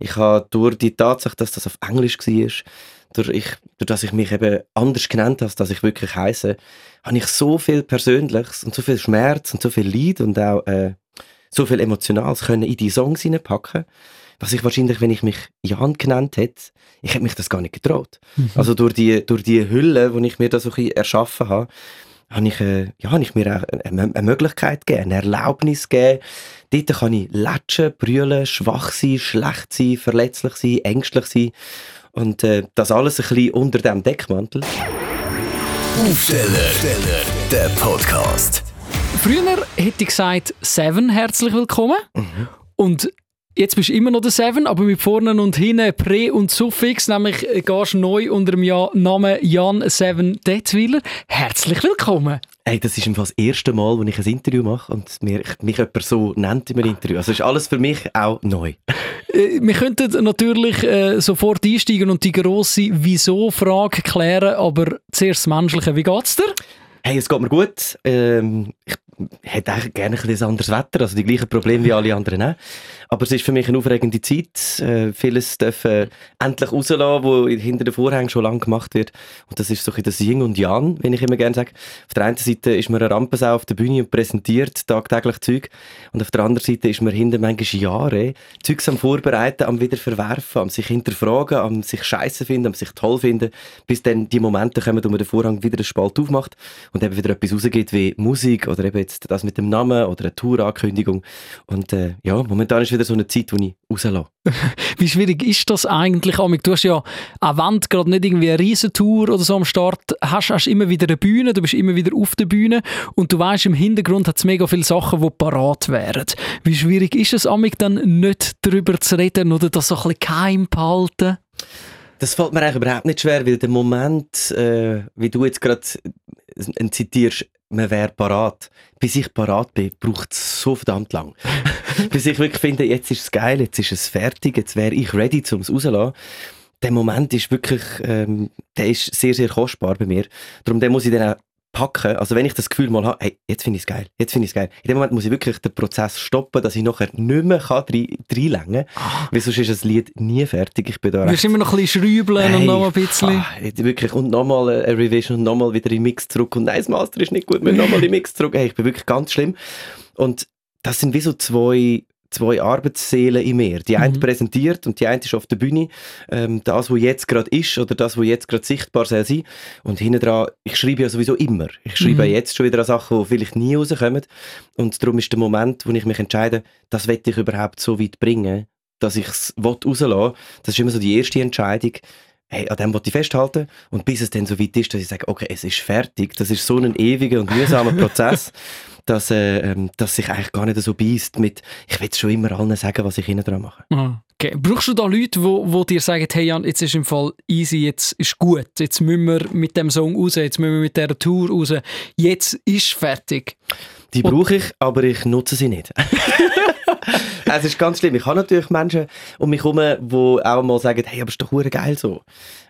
Ich habe durch die Tatsache, dass das auf Englisch war, durch, ich, durch dass ich mich eben anders genannt habe, als ich wirklich heiße, habe ich so viel Persönliches und so viel Schmerz und so viel Leid und auch äh, so viel Emotionales können in die Songs hineinpacken, was ich wahrscheinlich, wenn ich mich Jan genannt hätte, ich hätte mich das gar nicht getraut. Mhm. Also durch die, durch die Hülle, die ich mir da so ein bisschen erschaffen habe, habe ich, äh, ja, habe ich mir auch eine, eine Möglichkeit gegeben, eine Erlaubnis gegeben. Dort kann ich latschen, brüllen, schwach sein, schlecht sein, verletzlich sein, ängstlich sein. Und äh, das alles ein bisschen unter dem Deckmantel. Aufsteller, der Podcast. Früher hätte ich gesagt, Seven, herzlich willkommen. Mhm. Und Jetzt bist du immer noch der Seven, aber mit vorne und hinten Prä- und Suffix, nämlich äh, gehst neu unter dem ja Namen Jan Seven Detwiler. Herzlich willkommen. Hey, das ist das erste Mal, wo ich ein Interview mache und mir, mich jemand so nennt in einem Interview. Also ist alles für mich auch neu. Äh, wir könnten natürlich äh, sofort einsteigen und die grosse Wieso-Frage klären, aber zuerst das Menschliche. Wie geht's dir? Hey, es geht mir gut. Ähm, ich hätte eigentlich gerne ein anderes Wetter, also die gleichen Probleme wie alle anderen auch. Aber es ist für mich eine aufregende Zeit. Äh, vieles dürfen endlich rauslassen, was hinter den Vorhängen schon lange gemacht wird. Und das ist so ein das Yin und Yang, wenn ich immer gerne sage. Auf der einen Seite ist man eine Rampensau auf der Bühne und präsentiert tagtäglich Zeug. Und auf der anderen Seite ist man hinter manchmal Jahre Zeugs am Vorbereiten, am wieder verwerfen, am sich hinterfragen, am sich scheiße finden, am sich toll finden, bis dann die Momente kommen, wo man den Vorhang wieder einen Spalt aufmacht und eben wieder etwas rausgeht wie Musik oder eben jetzt das mit dem Namen oder eine Tourankündigung. Und äh, ja, momentan ist wieder so eine Zeit, wo ich rauslasse. Wie schwierig ist das eigentlich? Du hast ja an Wand gerade nicht irgendwie eine Riesentour oder so am Start. Hast, hast immer wieder eine Bühne, du bist immer wieder auf der Bühne und du weißt, im Hintergrund hat es mega viele Sachen, die parat wären. Wie schwierig ist es, amig dann nicht darüber zu reden oder das so ein bisschen geheim behalten? Das fällt mir eigentlich überhaupt nicht schwer, weil der Moment, äh, wie du jetzt gerade äh, zitierst, man wäre parat. Bis ich parat bin, braucht es so verdammt lang. Bis ich wirklich finde, jetzt ist es geil, jetzt ist es fertig, jetzt wäre ich ready, um es rauszulassen. Der Moment ist wirklich, ähm, der ist sehr, sehr kostbar bei mir. Darum den muss ich dann auch packen. Also wenn ich das Gefühl mal habe, hey, jetzt finde ich es geil, jetzt finde ich es geil. In dem Moment muss ich wirklich den Prozess stoppen, dass ich nachher nicht mehr reinlängen kann. Ah. Weil sonst ist das Lied nie fertig. Ich bin da Du musst immer noch ein bisschen schrübeln hey, und noch ein bisschen. Ah, wirklich. Und nochmal eine Revision und nochmal wieder im Mix zurück. Und nein, das Master ist nicht gut, wir nochmal im Mix zurück. Hey, ich bin wirklich ganz schlimm. Und das sind wie so zwei zwei Arbeitsseelen in mir. Die eine mhm. präsentiert und die eine ist auf der Bühne. Ähm, das, was jetzt gerade ist oder das, was jetzt gerade sichtbar soll sein. Und hinten dran, ich schreibe ja sowieso immer. Ich schreibe mhm. jetzt schon wieder an Sachen, die vielleicht nie rauskommen. Und darum ist der Moment, wo ich mich entscheide, das will ich überhaupt so weit bringen, dass ich es rauslassen Das ist immer so die erste Entscheidung hey, an dem wollte ich festhalten. Und bis es dann so weit ist, dass ich sage, okay, es ist fertig. Das ist so ein ewiger und mühsamer Prozess, dass, äh, ähm, dass sich eigentlich gar nicht so beißt mit, ich will schon immer allen sagen, was ich ihnen dran mache. Ah, okay. Brauchst du da Leute, wo, wo dir sagen, hey Jan, jetzt ist im Fall easy, jetzt ist gut, jetzt müssen wir mit dem Song raus, jetzt müssen wir mit dieser Tour raus, jetzt ist fertig? Die brauche ich, aber ich nutze sie nicht. es ist ganz schlimm. Ich habe natürlich Menschen um mich herum, die auch mal sagen, hey, aber ist doch geil so.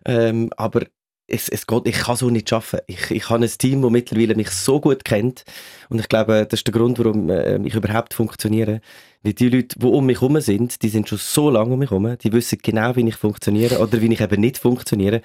Ähm, aber es, es geht, ich kann so nicht arbeiten. Ich, ich habe ein Team, das mittlerweile mich so gut kennt. Und ich glaube, das ist der Grund, warum äh, ich überhaupt funktioniere. Weil die Leute, die um mich herum sind, die sind schon so lange um mich herum, die wissen genau, wie ich funktioniere oder wie ich eben nicht funktioniere.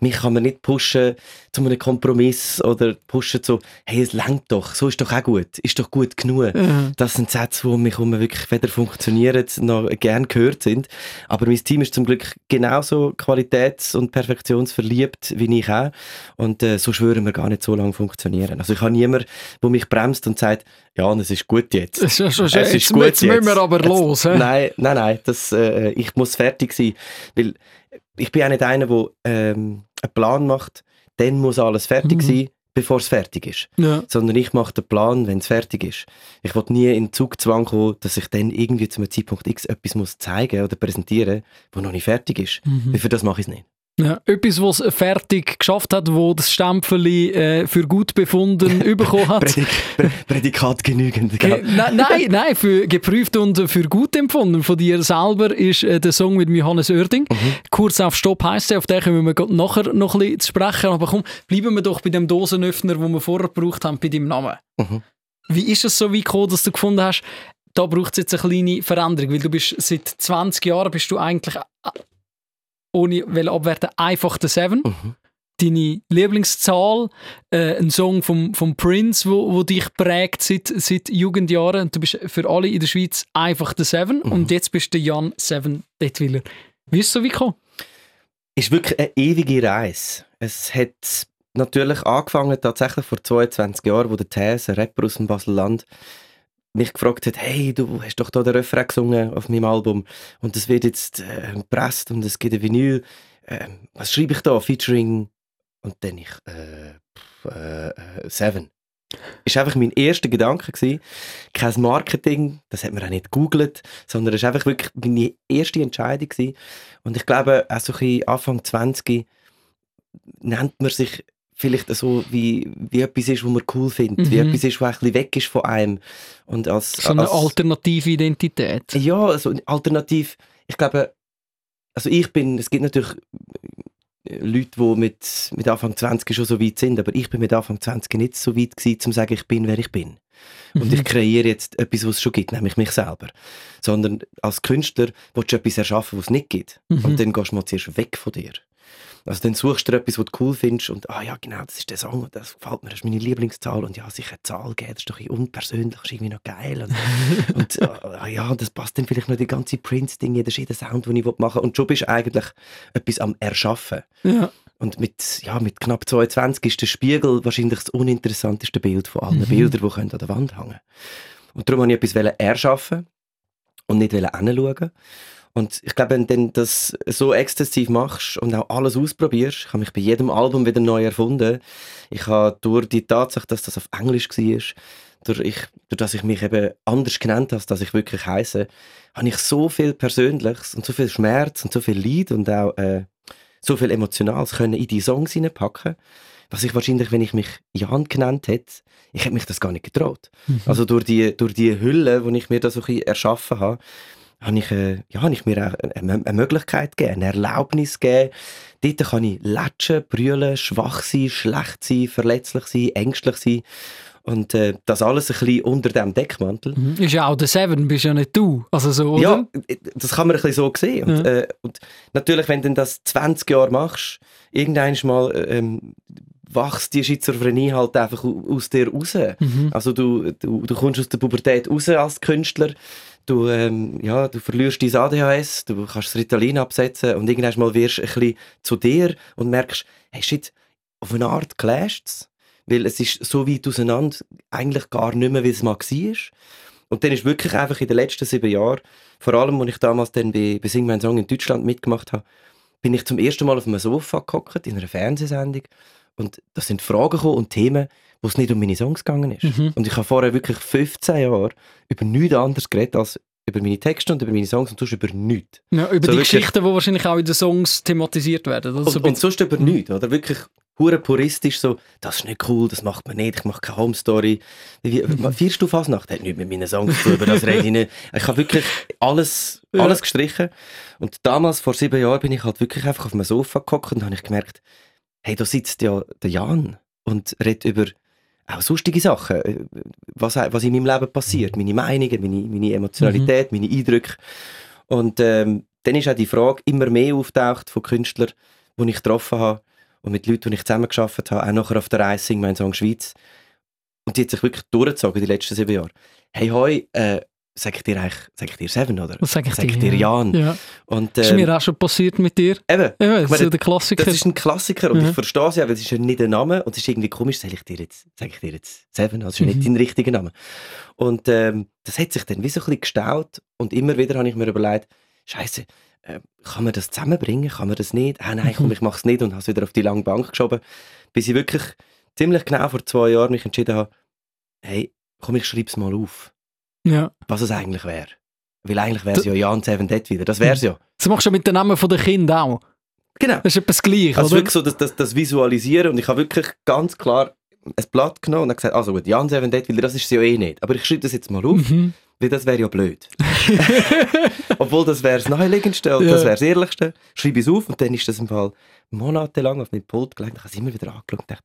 Mich kann man nicht pushen zu einem Kompromiss oder pushen zu, hey, es langt doch, so ist doch auch gut, ist doch gut genug. Mhm. Das sind Sätze, die um mich herum wirklich weder funktionieren, noch gern gehört sind. Aber mein Team ist zum Glück genauso qualitäts- und perfektionsverliebt wie ich auch. Und äh, so schwören wir gar nicht so lange funktionieren. Also ich habe niemanden, der mich bremst und sagt, ja, es ist gut jetzt. Es ist, es ist jetzt, gut jetzt, müssen wir aber jetzt, los. He? Nein, nein, nein, das, äh, ich muss fertig sein. Weil ich bin auch nicht einer, der ähm, einen Plan macht, dann muss alles fertig mhm. sein, bevor es fertig ist. Ja. Sondern ich mache den Plan, wenn es fertig ist. Ich will nie in den Zugzwang kommen, dass ich dann irgendwie zu einem Zeitpunkt X etwas muss zeigen oder präsentieren muss, das noch nicht fertig ist. Mhm. Für das mache ich es nicht. Ja, etwas, was fertig geschafft hat, wo das Stempel äh, für gut befunden bekommen hat. Prädik Prädikat genügend. Äh, nein, nein, nein, für geprüft und für gut empfunden von dir selber ist äh, der Song mit Johannes Oerding. Mhm. Kurz auf Stopp heisst er, auf den können wir nachher noch ein bisschen zu sprechen. Aber komm, bleiben wir doch bei dem Dosenöffner, den wir vorher gebraucht haben, bei deinem Namen. Mhm. Wie ist es so weit gekommen, dass du gefunden hast, da braucht es jetzt eine kleine Veränderung, weil du bist seit 20 Jahren bist du eigentlich ohne will abwerten einfach der Seven. Mhm. Deine Lieblingszahl, äh, ein Song vom, vom Prince, wo, wo dich prägt seit, seit Jugendjahren. Und du bist für alle in der Schweiz einfach der Seven. Mhm. Und jetzt bist du Jan Seven Detwiller. Wie ist es so wie gekommen? ist wirklich eine ewige Reise. Es hat natürlich angefangen, tatsächlich vor 22 Jahren, wo der Thäs, ein Rapper aus dem Baselland, mich gefragt hat, hey, du hast doch da den Refrain gesungen auf meinem Album und das wird jetzt äh, gepresst und es gibt ein Vinyl. Ähm, was schreibe ich da? Featuring und dann ich, äh, pff, äh, äh, Seven. Ist einfach mein erster Gedanke gewesen. Kein Marketing, das hat man auch nicht gegoogelt, sondern es ist einfach wirklich meine erste Entscheidung gewesen. Und ich glaube, auch so ein bisschen Anfang 20 nennt man sich vielleicht so, wie, wie etwas ist, was man cool findet, wie Mhm. etwas ist, was ein bisschen weg ist von einem. Und als, So eine als, alternative Identität. ja, also alternativ, ich glaube, also ich bin, es gibt natürlich äh, Leute, die mit, mit Anfang 20 schon so weit sind, aber ich bin mit Anfang 20 nicht so weit gewesen, um zu sagen, ich bin, wer ich bin. Und Mhm. ich kreiere jetzt etwas, was es schon gibt, nämlich mich selber. Sondern als Künstler willst du etwas erschaffen, was es nicht gibt. Mhm. Und dann gehst du mal zuerst weg von dir. Also dann suchst du etwas, was du cool findest und ah ja, genau, das ist der Song und das gefällt mir, das ist meine Lieblingszahl und ja, sich eine Zahl geben, das ist doch ein unpersönlich, das ist irgendwie noch geil und, und ah, ja, das passt dann vielleicht noch die ganze Prince-Dinge, das ist jeder Sound, den ich machen will und schon bist du eigentlich etwas am Erschaffen. Ja. Und mit, ja, mit knapp 22 ist der Spiegel wahrscheinlich das uninteressanteste Bild von allen Mhm. Bildern, die können an der Wand hängen Und darum wollte ich etwas erschaffen und nicht hinschauen. Und ich glaube, wenn du das so exzessiv machst und auch alles ausprobierst, ich habe mich bei jedem Album wieder neu erfunden. Ich habe durch die Tatsache, dass das auf Englisch war, durch, ich, durch dass ich mich eben anders genannt habe, als dass ich wirklich heiße, habe ich so viel Persönliches und so viel Schmerz und so viel Leid und auch äh, so viel Emotionales können in die Songs hineinpacken, was ich wahrscheinlich, wenn ich mich Jan genannt hätte, ich hätte mich das gar nicht getraut. Mhm. Also durch die, durch die Hülle, die ich mir da so ein bisschen erschaffen habe, habe ich, äh, ja, habe ich mir eine, eine Möglichkeit gegeben, eine Erlaubnis gegeben. Dort kann ich latschen, brüllen, schwach sein, schlecht sein, verletzlich sein, ängstlich sein. Und äh, das alles ein bisschen unter dem Deckmantel. Mhm. Ist ja auch der Seven, bist ja nicht du. Also so, oder? Ja, das kann man ein bisschen so sehen. Und, Ja. äh, und natürlich, wenn du das 20 Jahre machst, irgendwann mal ähm, wächst die Schizophrenie halt einfach au- aus dir raus. Mhm. Also du, du, du kommst aus der Pubertät raus als Künstler, du, ähm, ja, du verlierst dein ADHS, du kannst das Ritalin absetzen und irgendwann mal wirst du ein bisschen zu dir und merkst, hey shit, auf eine Art clasht weil es ist so weit auseinander, eigentlich gar nicht mehr, wie es mal war. Und dann ist wirklich einfach in den letzten sieben Jahren, vor allem, als ich damals dann bei, bei Sing Mein Song in Deutschland mitgemacht habe, bin ich zum ersten Mal auf einem Sofa gehockt, in einer Fernsehsendung. Und da sind Fragen gekommen und Themen, wo es nicht um meine Songs gegangen ist. Mhm. Und ich habe vorher wirklich 15 Jahre über nichts anderes geredet als über meine Texte und über meine Songs und sonst über nichts. Ja, über So die wirklich- Geschichten, die wahrscheinlich auch in den Songs thematisiert werden. Oder? So Und, und sonst über nichts, oder? Wirklich hure puristisch so, das ist nicht cool, das macht man nicht, ich mache keine Home Story. Wie, wie, Feierst du Fasnacht? Hat nichts mit meinen Songs zu über das rede ich nicht. Ich habe wirklich alles, Ja. alles gestrichen. Und damals, vor sieben Jahren, bin ich halt wirklich einfach auf einem Sofa gehockt und habe ich gemerkt, hey, da sitzt ja der Jan und redet über auch sonstige Sachen, äh, was, was in meinem Leben passiert, meine Meinungen, meine, meine Emotionalität, meine Eindrücke. Und ähm, dann ist auch die Frage immer mehr auftaucht von Künstlern, die ich getroffen habe und mit Leuten, die ich zusammengearbeitet habe, auch nachher auf der Reise Sing mein Song Schweiz. Und die hat sich wirklich durchgezogen die letzten sieben Jahre. Hey, hoi, äh, sag ich dir eigentlich, sag ich dir Seven, oder? Was sag ich sag dir? dir ja. Jan. Ja. Und, Das ist ähm, mir auch schon passiert mit dir. eben, Ja, das ist so der Klassiker. das ist ein Klassiker und Mhm. ich verstehe es ja, weil es ist ja nicht ein Name und es ist irgendwie komisch, sag ich dir jetzt, sag ich dir jetzt Seven, also es ist Mhm. nicht dein richtiger Name. Und ähm, das hat sich dann wie so ein bisschen gestaut und immer wieder habe ich mir überlegt, Scheiße, äh, kann man das zusammenbringen, kann man das nicht? Ah nein, komm, Mhm. ich mache es nicht und habe es wieder auf die lange Bank geschoben, bis ich wirklich ziemlich genau vor zwei Jahren mich entschieden habe, hey, komm, ich schreibe es mal auf, ja. was es eigentlich wäre. Weil eigentlich wäre es ja Jan Seven Dead wieder, das wäre es ja. Das machst du mit den Namen der Kinder auch. Genau. Das ist etwas gleich, Also oder? wirklich so das, das, das Visualisieren und ich habe wirklich ganz klar ein Blatt genommen und habe gesagt, also gut, Jan Seven Dead, weil das ist es ja eh nicht. Aber ich schreibe das jetzt mal auf, Mhm. weil das wäre ja blöd. Obwohl das wäre das Naheliegendste und Ja. das wäre das Ehrlichste. Schreibe ich es auf und dann ist das im Fall monatelang auf meinem Pult gelegt. Ich habe es immer wieder angeschaut und gedacht,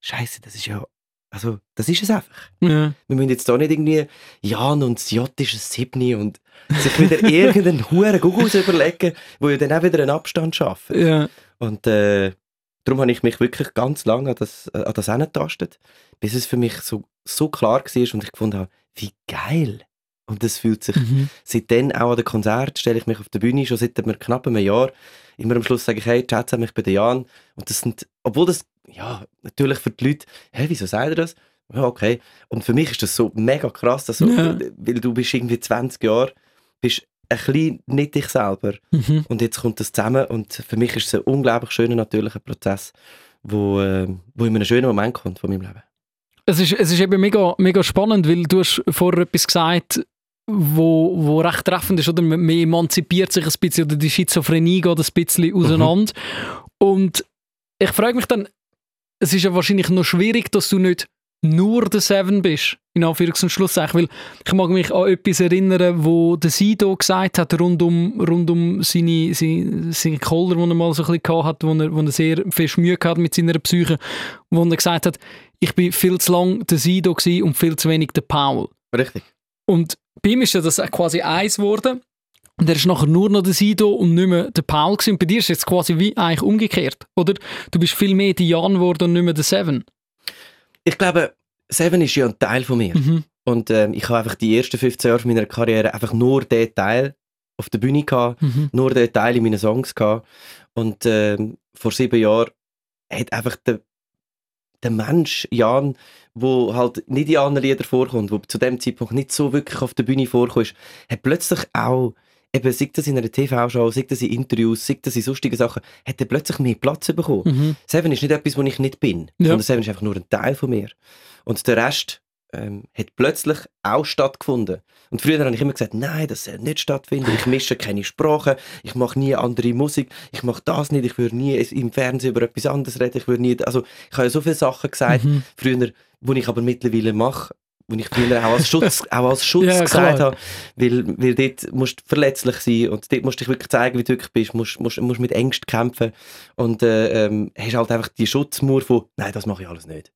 Scheiße, das ist ja Also, das ist es einfach. Ja. Wir müssen jetzt da nicht irgendwie Jan und das J ist ein Siebni und sich wieder irgendeinen huren Gugus überlegen, wo ja dann auch wieder einen Abstand schaffen. Ja. Und äh, darum habe ich mich wirklich ganz lange an das, äh, an das bis es für mich so, so klar war und ich gefunden habe, wie geil. Und das fühlt sich Mhm. seitdem auch an den Konzert stelle ich mich auf der Bühne, schon seit einem knapp einem Jahr. Immer am Schluss sage ich, hey, chat ich bin der Jan. Und das sind, obwohl das, ja, natürlich für die Leute, hä, wieso sagt er das? Ja, okay. Und für mich ist das so mega krass, dass so, Ja. weil du bist irgendwie 20 Jahre, bist ein bisschen nicht dich selber. Mhm. Und jetzt kommt das zusammen und für mich ist es ein unglaublich schöner, natürlicher Prozess, wo, äh, wo in einem schönen Moment kommt von meinem Leben. Es ist, es ist eben mega, mega spannend, weil du hast vorher etwas gesagt, wo, wo recht treffend ist, oder? Man man emanzipiert sich ein bisschen, oder die Schizophrenie geht ein bisschen auseinander. Und ich frage mich dann, es ist ja wahrscheinlich noch schwierig, dass du nicht nur der Seven bist, in Anführungs- und Schlusszeichen, weil ich mag mich an etwas erinnern, wo der Sido gesagt hat, rund um, rund um seine, seine, seine Koller, die er mal so ein bisschen gehabt hat, wo er, wo er sehr viel Mühe hat mit seiner Psyche, wo er gesagt hat, ich bin viel zu lang der Sido und viel zu wenig der Paul. Richtig. Und bei ihm ist ja das quasi eins geworden. Und er ist nachher nur noch der Sido und nicht mehr der Paul gewesen. Und bei dir ist es jetzt quasi wie eigentlich umgekehrt, oder? Du bist viel mehr der Jan geworden und nicht mehr der Seven. Ich glaube, Seven ist ja ein Teil von mir. Mhm. Und ähm, ich habe einfach die ersten 15 Jahre meiner Karriere einfach nur den Teil auf der Bühne gehabt, Mhm. nur den Teil in meinen Songs gehabt. Und ähm, vor sieben Jahren hat einfach der, der Mensch, Jan, wo halt nicht in anderen Liedern vorkommt, wo zu dem Zeitpunkt nicht so wirklich auf der Bühne vorkommt, hat plötzlich auch, eben, sei das in einer TV-Show, sei das in Interviews, sei das in sonstigen Sachen, hat er plötzlich mehr Platz bekommen. Mhm. Seven ist nicht etwas, wo ich nicht bin, Ja. sondern Seven ist einfach nur ein Teil von mir. Und der Rest ähm, hat plötzlich auch stattgefunden. Und früher habe ich immer gesagt, nein, das soll nicht stattfinden. Ich mische keine Sprachen, ich mache nie andere Musik, ich mache das nicht, ich würde nie im Fernsehen über etwas anderes reden, ich würde nie, also ich habe ja so viele Sachen gesagt, Mhm. früher, die ich aber mittlerweile mache, wo ich früher auch als Schutz, auch als Schutz Ja, gesagt klar. habe, weil, weil dort musst du verletzlich sein und dort musst du dich wirklich zeigen, wie du wirklich bist, musst, musst, musst mit Ängsten kämpfen und äh, ähm, hast halt einfach die Schutzmauer von, nein, das mache ich alles nicht.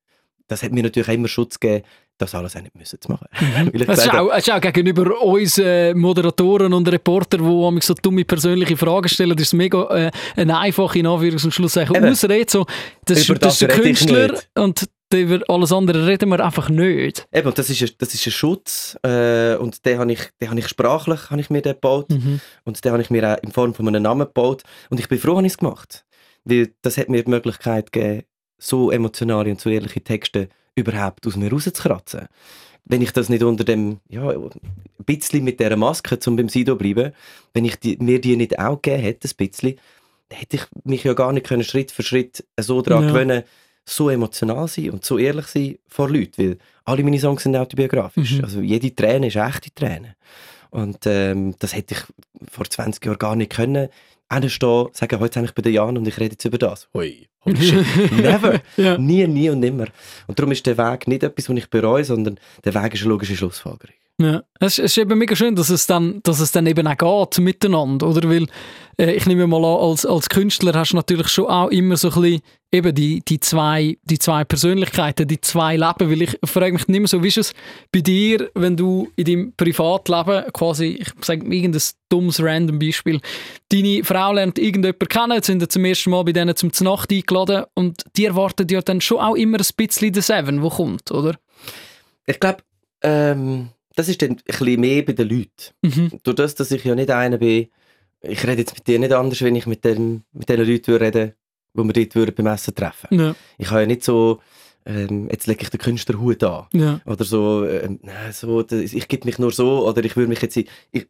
Das hat mir natürlich auch immer Schutz gegeben, das alles auch nicht müssen zu machen. Mhm. Das ist, auch, das ist auch gegenüber uns äh, Moderatoren und Reportern, die manchmal so dumme persönliche Fragen stellen, das ist mega äh, eine einfache, in Anführungs- und Schlusszeichen. Ausrede. So, das, ist, Über das ist der das Künstler und über alles andere reden wir einfach nicht. Eben, das ist, ein, das ist ein Schutz äh, und den habe ich, den habe ich sprachlich habe ich mir den gebaut Mhm. und den habe ich mir auch in Form von einem Namen gebaut und ich bin froh, habe ich es gemacht. Weil das hat mir die Möglichkeit gegeben, so emotionale und so ehrliche Texte überhaupt aus mir rauszukratzen. Wenn ich das nicht unter dem, ja, ein bisschen mit dieser Maske, um beim Sido bleiben, wenn ich die, mir die nicht auch gegeben hätte, ein bisschen, hätte ich mich ja gar nicht können, Schritt für Schritt so daran Ja. gewöhnen, so emotional sein und so ehrlich sein vor Leuten, weil alle meine Songs sind autobiografisch. Mhm. Also jede Träne ist eine echte Träne. Und ähm, das hätte ich vor 20 Jahren gar nicht können. Hinstehen, sagen, heute bin ich bei der Jan und ich rede jetzt über das. Hui, holy shit, never. Ja. Nie, nie und nimmer. Und darum ist der Weg nicht etwas, was ich bereue, sondern der Weg ist eine logische Schlussfolgerung. Ja, es, es ist eben mega schön, dass es dann, dass es dann eben auch geht miteinander, oder? Weil äh, ich nehme mal an, als, als Künstler hast du natürlich schon auch immer so ein bisschen eben die, die, zwei, die zwei Persönlichkeiten, die zwei Leben, weil ich frage mich nicht mehr so, wie ist es bei dir, wenn du in deinem Privatleben quasi, ich sage irgendein dummes random Beispiel, deine Frau lernt irgendjemanden kennen, sind sie zum ersten Mal bei denen zum Znacht eingeladen und die erwarten ja dann schon auch immer ein bisschen den Seven, der kommt, oder? Ich glaube, ähm, das ist dann ein bisschen mehr bei den Leuten. Mhm. Durch das, dass ich ja nicht einer bin, ich rede jetzt mit dir nicht anders, wenn ich mit, dem, mit den Leuten würde reden wo wir dort würden beim Essen treffen Ja, Ich habe ja nicht so, ähm, jetzt lege ich den Künstlerhut an. ja. Oder so, ähm, so ich gebe mich nur so, oder ich würde mich jetzt, ich, ich,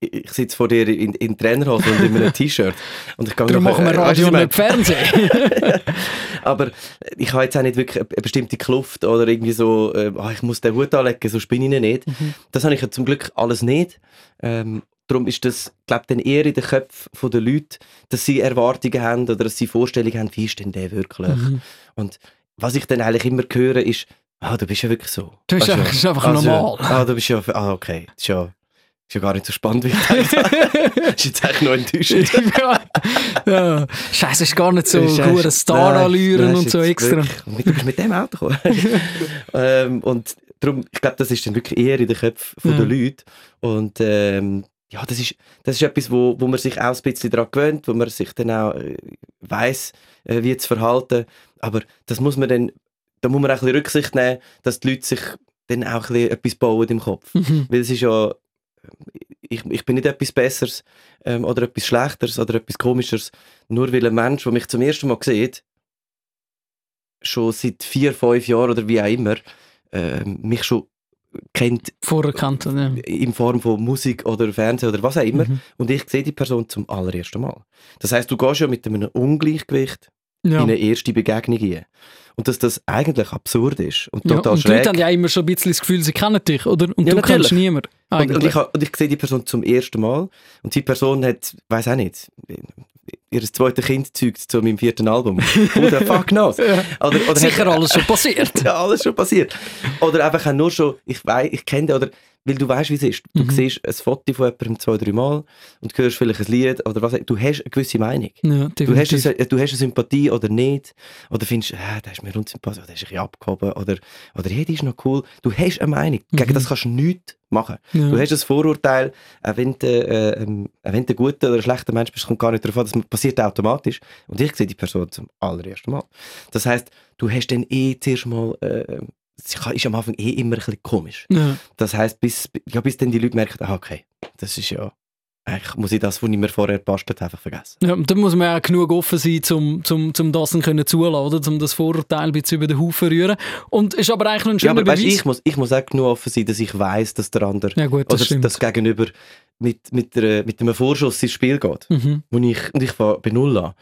ich sitze vor dir in, in Trainerhose und in einem T-Shirt. Und ich gehe Darum machen wir äh, weißt Radio nicht Fernsehen. Aber ich habe jetzt auch nicht wirklich eine eine bestimmte Kluft oder irgendwie so, äh, ah, ich muss den Hut anlegen, so spinne ich nicht. Mhm. Das habe ich ja zum Glück alles nicht. Ähm, darum ist das, glaube ich, dann eher in den Köpfen der Leute, dass sie Erwartungen haben oder dass sie Vorstellungen haben, wie ist denn der wirklich? Mhm. Und was ich dann eigentlich immer höre, ist, ah, du bist ja wirklich so. Das ist Also, einfach- das ist einfach also, normal. Ah, du bist ja, ah, okay, das ist ja, Ist ja gar nicht so spannend, wie ich gedacht habe. ist jetzt eigentlich noch enttäuschend. ja. ja. Scheiße, ist gar nicht so gut, echt- Star nein, allüren nein, und so extra. wirklich- du bist mit dem Auto gekommen. ähm, und darum, ich glaube, das ist dann wirklich eher in den Köpfen Ja. der Leute. Und ähm, ja, das ist, das ist etwas, wo, wo man sich auch ein bisschen daran gewöhnt, wo man sich dann auch äh, weiss, äh, wie zu verhalten. Aber das muss man dann, da muss man auch ein bisschen Rücksicht nehmen, dass die Leute sich dann auch ein bisschen etwas bauen im Kopf. Mhm. Weil es ist ja, ich, ich bin nicht etwas Besseres ähm, oder etwas Schlechteres oder etwas Komischeres, nur weil ein Mensch, der mich zum ersten Mal sieht, schon seit vier, fünf Jahren oder wie auch immer, ähm, mich schon kennt er, ja. in Form von Musik oder Fernsehen oder was auch immer Mhm. und ich sehe die Person zum allerersten Mal. Das heißt, du gehst ja mit einem Ungleichgewicht Ja. in eine erste Begegnung ein. Und dass das eigentlich absurd ist und Ja, total und die Leute schräg. haben ja immer schon ein bisschen das Gefühl, sie kennen dich, oder? Und Ja, du kennst natürlich. niemanden. Und, und, ich, und ich sehe die Person zum ersten Mal und die Person hat, weiß auch nicht, ihr zweites Kind zeugt zu meinem vierten Album. Who the fuck knows? Ja. Oder, oder Sicher hat- alles schon passiert. ja, alles schon passiert. Oder einfach auch nur schon, ich weiß, ich kenne oder weil du weißt, wie es ist. Du Mhm. siehst ein Foto von jemandem zwei, drei Mal und hörst vielleicht ein Lied oder was. Du hast eine gewisse Meinung. Ja, Du hast, eine, du hast eine Sympathie oder nicht. Oder findest, äh, der ist mir unsympathisch, oder der ist ein bisschen abgehoben. Oder, oder hey, die ist noch cool. Du hast eine Meinung. Gegen Mhm. das kannst du nichts machen. Ja. Du hast ein Vorurteil, auch wenn du, äh, wenn du ein guter oder schlechter Mensch bist, kommt gar nicht darauf an, das passiert automatisch. Und ich sehe die Person zum allerersten Mal. Das heißt, du hast dann eh zuerst mal, äh, ist am Anfang eh immer ein bisschen komisch. Ja. Das heißt, bis, ja, bis dann die Leute merken, ah, okay, das ist ja, eigentlich muss ich das, was ich mir vorher bastelt, einfach vergessen. Ja, da muss man auch genug offen sein, um zum, zum das können zulassen, oder? Um das Vorurteil ein bisschen über den Haufen rühren. Und ist aber eigentlich ein Ja, schöner aber weißt, Beweis. ich, muss, ich muss auch genug offen sein, dass ich weiß, dass der andere ja gut, das oder stimmt. das Gegenüber mit, mit, der, mit einem Vorschuss ins Spiel geht. mhm. wo ich, und ich war bei Null an.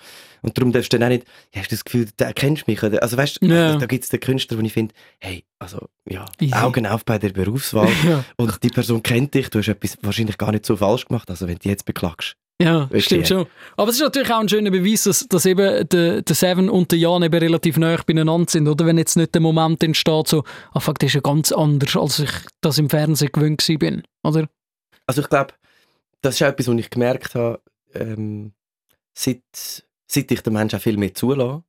Und darum darfst du dann auch nicht, ja, hast du das Gefühl, der kennst mich? Oder? Also weißt du, Ja. da gibt es den Künstler, wo ich finde, hey, also ja, Easy. Augen auf bei der Berufswahl. Ja, und die Person kennt dich, du hast etwas wahrscheinlich gar nicht so falsch gemacht, also wenn du jetzt beklagst. ja Wirklich, stimmt schon. Aber es ist natürlich auch ein schöner Beweis, dass, dass eben der, der Seven und der Jan eben relativ nah beieinander sind, oder? Wenn jetzt nicht der Moment entsteht, so, ah fuck, das ist ja ganz anders, als ich das im Fernsehen gewöhnt bin, oder? Also ich glaube, das ist etwas, was ich gemerkt habe, ähm, seit, seit ich den Menschen auch viel mehr zulasse.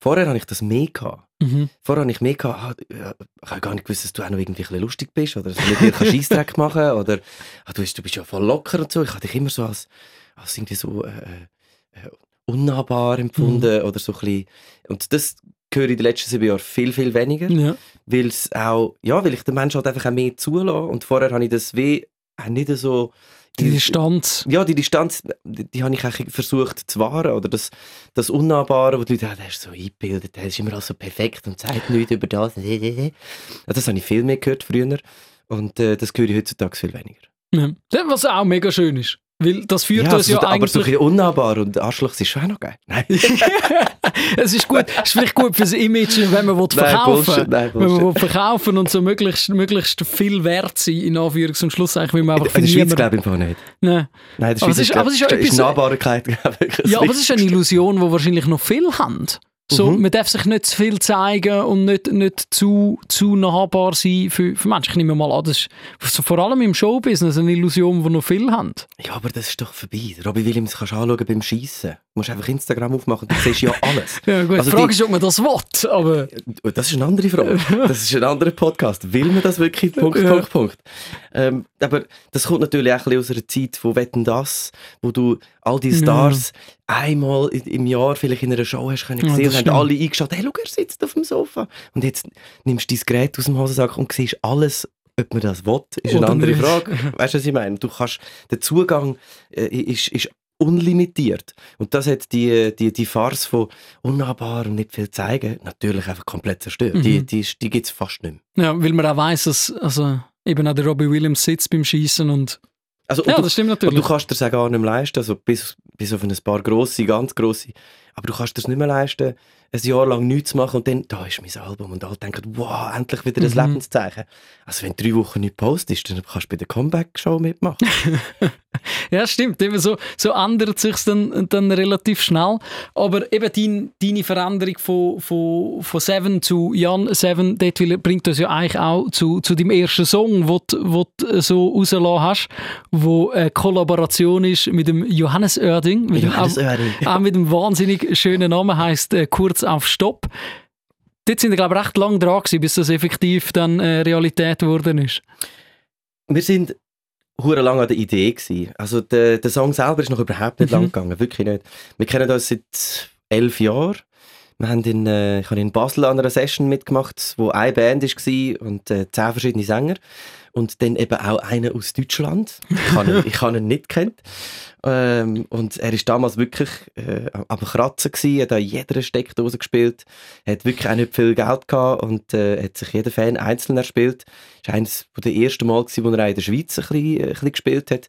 Vorher hatte ich das mehr gehabt. Mhm. Vorher habe ich mehr gehabt, ah, ich habe gar nicht gewusst, dass du auch noch irgendwie ein lustig bist oder dass du mit dir kannst Scheissdreck machen oder ah, du, bist, du bist ja voll locker und so. Ich habe dich immer so als, als irgendwie so äh, äh, unnahbar empfunden oder so ein bisschen. Und das höre ich in den letzten sieben Jahren viel, viel weniger, Ja. weil es auch, ja, weil ich den Menschen halt einfach auch mehr zulasse und vorher habe ich das weh auch nicht so... Die Distanz. Ja, die Distanz, die, die habe ich auch versucht zu wahren. Oder das, das Unnahbare, wo die Leute, ah, der ist so eingebildet, der ist immer so perfekt und sagt nichts über das. Das habe ich viel mehr gehört früher. Und äh, das höre ich heutzutage viel weniger. Ja. Was auch mega schön ist. Weil das führt Ja, uns ja so, aber so ein eigentlich... unnahbar und Arschloch ist schon auch noch geil. Nein, es ist gut, es ist vielleicht gut fürs Image, wenn man will verkaufen nein, Wenn man will verkaufen und so möglichst, möglichst viel wert sein, in Anführungs- und Schlusszeichen, weil man In einfach der Schweiz glaube ich nicht. Nein. Nein, in der Aber Schweiz es ist- aber es ist ist, etwas- Nahbarkeit Ja, aber es ist eine Illusion, die wahrscheinlich noch viel haben. So, Mhm. Man darf sich nicht zu viel zeigen und nicht, nicht zu, zu nahbar sein für, für Menschen. Ich nehme mal an, das ist vor allem im Showbusiness eine Illusion, die noch viel haben. Ja, aber das ist doch vorbei. Robbie Williams kannst du anschauen beim Schießen. Du musst einfach Instagram aufmachen, du siehst ja alles. Ja, gut. Also die Frage ist, ob man das will. Aber Oh, Das ist eine andere Frage. Das ist ein anderer Podcast. Will man das wirklich? Punkt, Ja. Punkt, Punkt. Ähm, aber das kommt natürlich auch ein bisschen aus einer Zeit von Wetten das, wo du all die Stars einmal i- im Jahr vielleicht in einer Show hast können Ja, und haben alle eingeschaltet, hey, schau, er sitzt auf dem Sofa. Und jetzt nimmst du dein Gerät aus dem Hosensack und siehst alles, ob man das will, ist eine Oder andere nicht. Frage. Weißt du, was ich meine? Du kannst, der Zugang äh, ist, ist unlimitiert. Und das hat die, die, die Farce von unnahbar und nicht viel zeigen natürlich einfach komplett zerstört. Mhm. Die, die, die gibt es fast nicht mehr. ja, weil man auch weiss, dass also, eben auch der Robbie Williams sitzt beim Schießen und Also, und ja, du, das stimmt und du natürlich. kannst dir das auch gar nicht mehr leisten. Also bis, bis auf ein paar grosse, ganz grosse. Aber du kannst dir nicht mehr leisten, ein Jahr lang nichts zu machen und dann, da ist mein Album. Und alle denken, wow, endlich wieder ein Mhm. Lebenszeichen. Also wenn du drei Wochen nicht postest, dann kannst du bei der Comeback-Show mitmachen. Ja, stimmt. Eben so, so ändert sich dann, dann relativ schnell. Aber eben dein, deine Veränderung von, von, von Seven zu Jan Seven, dort bringt uns ja eigentlich auch zu, zu deinem ersten Song, den du, wo du so rausgelassen hast, wo eine Kollaboration ist mit dem Johannes Oerding. Mit Johannes dem, Oerding. auch, auch mit dem wahnsinnig schönen Namen, heisst äh, «Kurz auf Stopp». Dort sind wir, glaube ich, recht lang dran gewesen, bis das effektiv dann äh, Realität geworden ist. wir sind hure lang an der Idee gsi. Also der, der Song selber ist noch überhaupt nicht Mhm. lang gegangen, wirklich nicht. Wir kennen uns seit elf Jahren. Wir haben in, äh, ich habe in Basel an einer Session mitgemacht, wo eine Band war und äh, zehn verschiedene Sänger. Und dann eben auch einer aus Deutschland. Ich habe ihn, ich habe ihn nicht kennt. Ähm, und er ist damals wirklich äh, am Kratzen gewesen, hat an jeder Steckdose gespielt, hat wirklich auch nicht viel Geld gehabt und äh, hat sich jeder Fan einzeln erspielt. Das war eines der ersten Mal, gewesen, wo er auch in der Schweiz ein bisschen, ein bisschen gespielt hat.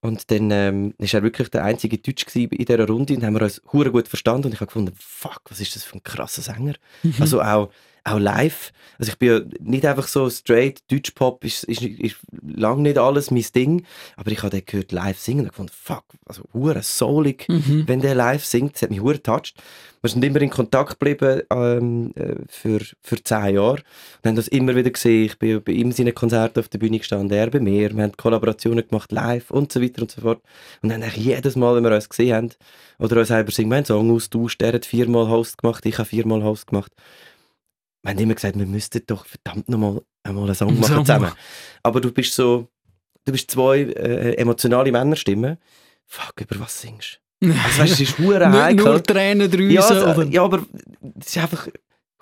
Und dann ähm, ist er wirklich der einzige Deutsch in dieser Runde und haben wir uns hure gut verstanden und ich habe gefunden, fuck, was ist das für ein krasser Sänger. Also auch, auch live. Also ich bin ja nicht einfach so straight, Deutschpop ist, ist, ist lang nicht alles mein Ding, aber ich habe den gehört live singen und gefunden, fuck, also hure soulig, Mhm. wenn der live singt, das hat mich hure getoucht. Wir sind immer in Kontakt geblieben ähm, äh, für, für zehn Jahre und haben das immer wieder gesehen. Ich bin bei ihm seine Konzerte auf der Bühne gestanden, er bei mir. Wir haben Kollaborationen gemacht, live und so weiter und so fort. Und dann eigentlich jedes Mal, wenn wir uns gesehen haben, oder uns selber singen, wir haben einen Song austauscht, er hat viermal Host gemacht, ich habe viermal Host gemacht. Wir haben immer gesagt, wir müssten doch verdammt nochmal einmal einen Song machen zusammen. Aber du bist so, du bist zwei äh, emotionale Männerstimmen. Fuck, über was singst du? Also weißt, es ist hure heikel. nur Tränen Ja, drüsen, es- oder? ja, aber es ist einfach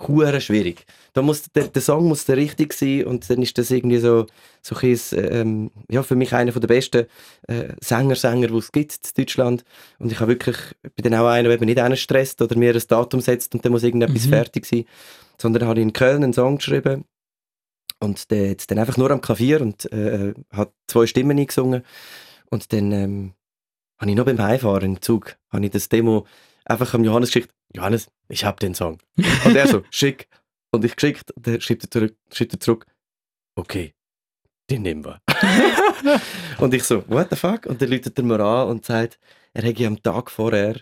hure schwierig. Da muss, der, der Song muss der richtig sein und dann ist das irgendwie so, so ein ähm, ja, für mich einer der besten äh, Sänger, Sänger, die es gibt in Deutschland. Und ich habe wirklich, bin dann auch einer, der nicht einen stresst oder mir ein Datum setzt und dann muss irgendetwas Mhm. fertig sein. Sondern habe in Köln einen Song geschrieben und der dann einfach nur am Klavier und äh, hat zwei Stimmen eingesungen. Und dann ähm, habe ich noch beim Heimfahren im Zug, habe ich das Demo einfach am Johannes geschickt. Johannes, ich habe den Song. Und er so, schick. Und ich geschickt, und er schreibt er zurück, schreibt er zurück, okay, den nehmen wir. und ich so, what the fuck? Und dann läutet er mir an und sagt, er hätte am Tag vorher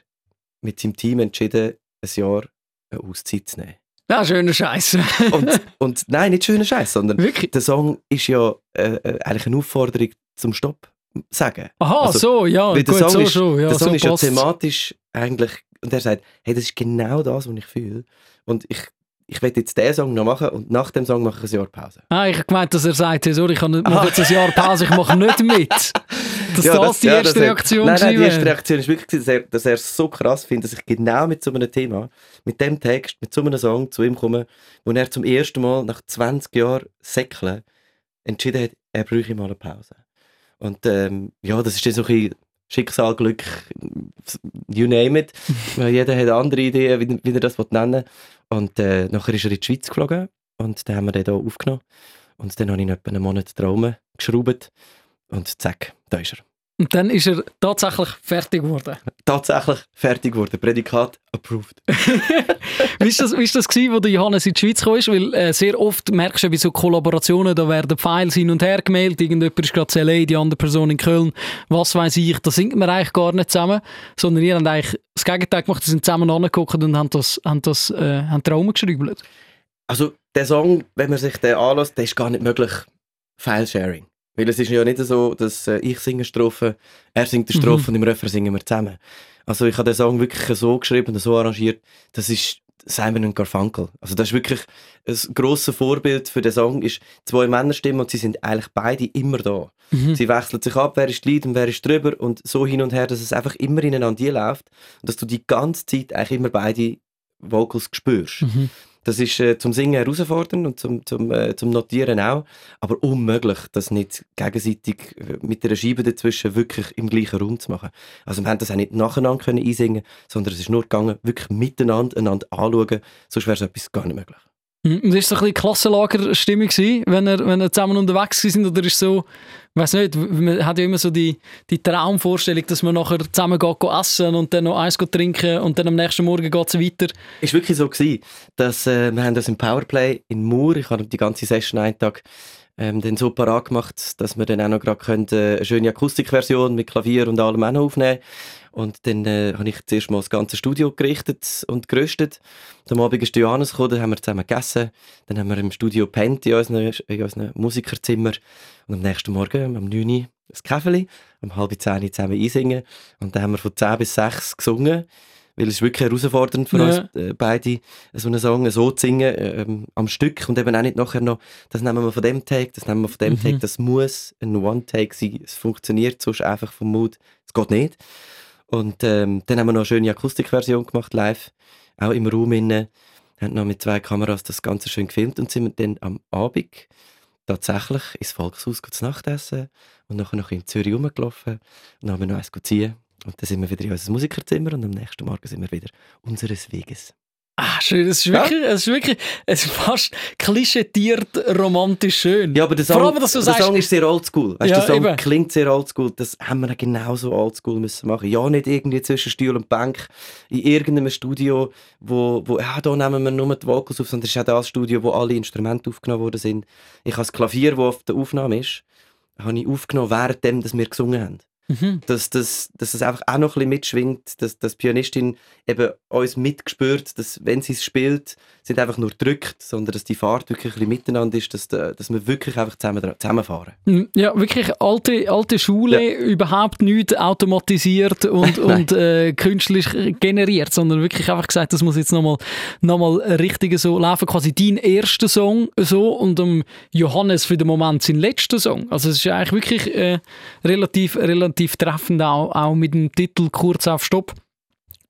mit seinem Team entschieden, ein Jahr eine Auszeit zu nehmen. Ja, schöner Scheiß. Und, und nein, nicht schöner Scheiß, sondern Wirklich? der Song ist ja äh, äh, eigentlich eine Aufforderung zum Stopp sagen. Aha, Also, so, ja, Weil der gut, Song so ist, schon. Ja, der Song so ist ja thematisch eigentlich, und er sagt, hey, das ist genau das, was ich fühle. Und ich, ich werde jetzt diesen Song noch machen und nach dem Song mache ich ein Jahr Pause. Ah, ich habe gemeint, dass er sagt, hey, sorry, ich habe- mache jetzt ein Jahr Pause, ich mache nicht mit. Dass das, die ja, erste das- Reaktion Nein, nein, die erste. Reaktion ist wirklich, dass er, dass er es so krass findet, dass ich genau mit so einem Thema, mit dem Text, mit so einem Song zu ihm komme, wo er zum ersten Mal nach 20 Jahren Säckeln entschieden hat, er bräuchte mal eine Pause. Und ähm, ja, das ist dann so ein bisschen Schicksal, Glück, you name it. Weil Jeder hat andere Ideen, wie, wie er das nennen will. Und äh, nachher ist er in die Schweiz geflogen und dann haben wir den hier aufgenommen. Und dann habe ich ihn etwa einen Monat Traum geschraubt und zack, da ist er. Und dann ist er tatsächlich fertig geworden. Tatsächlich fertig geworden. Prädikat approved. Wie ist das, wie ist das gewesen, wo der Johannes in die Schweiz kam? Weil äh, sehr oft merkst du bei so Kollaborationen, da werden Files hin und her gemeldet, irgendjemand ist gerade in LA, die andere Person in Köln, was weiß ich, da singt man eigentlich gar nicht zusammen, sondern ihr habt eigentlich das Gegenteil gemacht, die sind zusammen angeguckt und haben das, haben das äh, haben Traum geschrieben. Also der Song, wenn man sich den anlässt, der ist gar nicht möglich File-Sharing. Weil es ist ja nicht so, dass äh, ich singe Strophe, er singt die Strophe und im Refrain singen wir zusammen. Also ich habe den Song wirklich so geschrieben und so arrangiert, das ist Simon und Garfunkel. Also das ist wirklich ein grosses Vorbild für den Song, ist zwei Männerstimmen und sie sind eigentlich beide immer da. Mhm. Sie wechseln sich ab, wer ist Lied und wer ist drüber und so hin und her, dass es einfach immer ineinander läuft und dass du die ganze Zeit eigentlich immer beide Vocals spürst. Mhm. Das ist äh, zum Singen herausfordernd und zum, zum, äh, zum Notieren auch, aber unmöglich, das nicht gegenseitig äh, mit der Scheibe dazwischen wirklich im gleichen Raum zu machen. Also wir haben das auch nicht nacheinander können einsingen, sondern es ist nur gegangen, wirklich miteinander einander anschauen, sonst wäre so etwas gar nicht möglich. Mhm. Und ist so ein bisschen Klassenlagerstimmung wenn er, wenn er zusammen unterwegs sind oder ist so, ich weiß nicht, man hat ja immer so die, die Traumvorstellung, dass man nachher zusammen geht, essen und dann noch eins trinken und dann am nächsten Morgen geht es weiter. Es war wirklich so, gewesen, dass äh, wir haben das im Powerplay in Mur, ich habe die ganze Session einen Tag ähm, dann so parat gemacht, dass wir dann auch noch gerade äh, eine schöne Akustikversion mit Klavier und allem auch noch aufnehmen und dann äh, habe ich zuerst mal das ganze Studio gerichtet und geröstet. Am Abend ist Johannes gekommen, dann haben wir zusammen gegessen. Dann haben wir im Studio pennt in unseren, in unseren Musikerzimmer. Und am nächsten Morgen, um 9 Uhr, ein Käfeli, um halb zehn zusammen einsingen. Und dann haben wir von 10 bis 6 gesungen. Weil es ist wirklich herausfordernd für ja. uns äh, beide, so einen Song so zu singen, äh, am Stück. Und eben auch nicht nachher noch, das nehmen wir von dem Take, das nehmen wir von dem mhm. Take. Das muss ein One-Take sein. Es funktioniert sonst einfach vom Mut. Es geht nicht. Und ähm, dann haben wir noch eine schöne Akustikversion gemacht, live, auch im Raum innen. Haben noch mit zwei Kameras das Ganze schön gefilmt und sind dann am Abend tatsächlich ins Volkshaus zu Nachtessen und nachher noch in Zürich rumgelaufen und dann haben wir noch eins ziehen. Und dann sind wir wieder in unser Musikerzimmer und am nächsten Morgen sind wir wieder unseres Weges. Ah, schön. Es ist wirklich, ja? es ist wirklich, es ist fast klischeetiert romantisch schön. Ja, aber der Song, Vor allem, dass du der sagst, Song ist sehr oldschool. Weißt, ja, der Song eben. klingt sehr oldschool. Das haben wir genauso oldschool müssen machen. Ja, nicht irgendwie zwischen Stuhl und Bank in irgendeinem Studio, wo, wo ja, da nehmen wir nur die Vocals auf, sondern es ist auch das Studio, wo alle Instrumente aufgenommen worden sind. Ich habe das Klavier, das auf der Aufnahme ist, habe ich aufgenommen, währenddem, dass wir gesungen haben. Mhm. Dass, dass, dass das einfach auch noch ein bisschen mitschwingt, dass, dass die Pianistin eben uns mitgespürt, dass wenn sie es spielt, sie nicht einfach nur drückt, sondern dass die Fahrt wirklich ein bisschen miteinander ist, dass, dass wir wirklich einfach zusammen, zusammenfahren. Mhm. Ja, wirklich alte, alte Schule, ja. überhaupt nicht automatisiert und, und äh, künstlich generiert, sondern wirklich einfach gesagt, das muss jetzt nochmal noch mal richtig so laufen. Quasi dein erster Song so und um Johannes für den Moment sein letzter Song. Also es ist eigentlich wirklich äh, relativ, relativ relativ treffend auch, auch mit dem Titel «Kurz auf Stopp».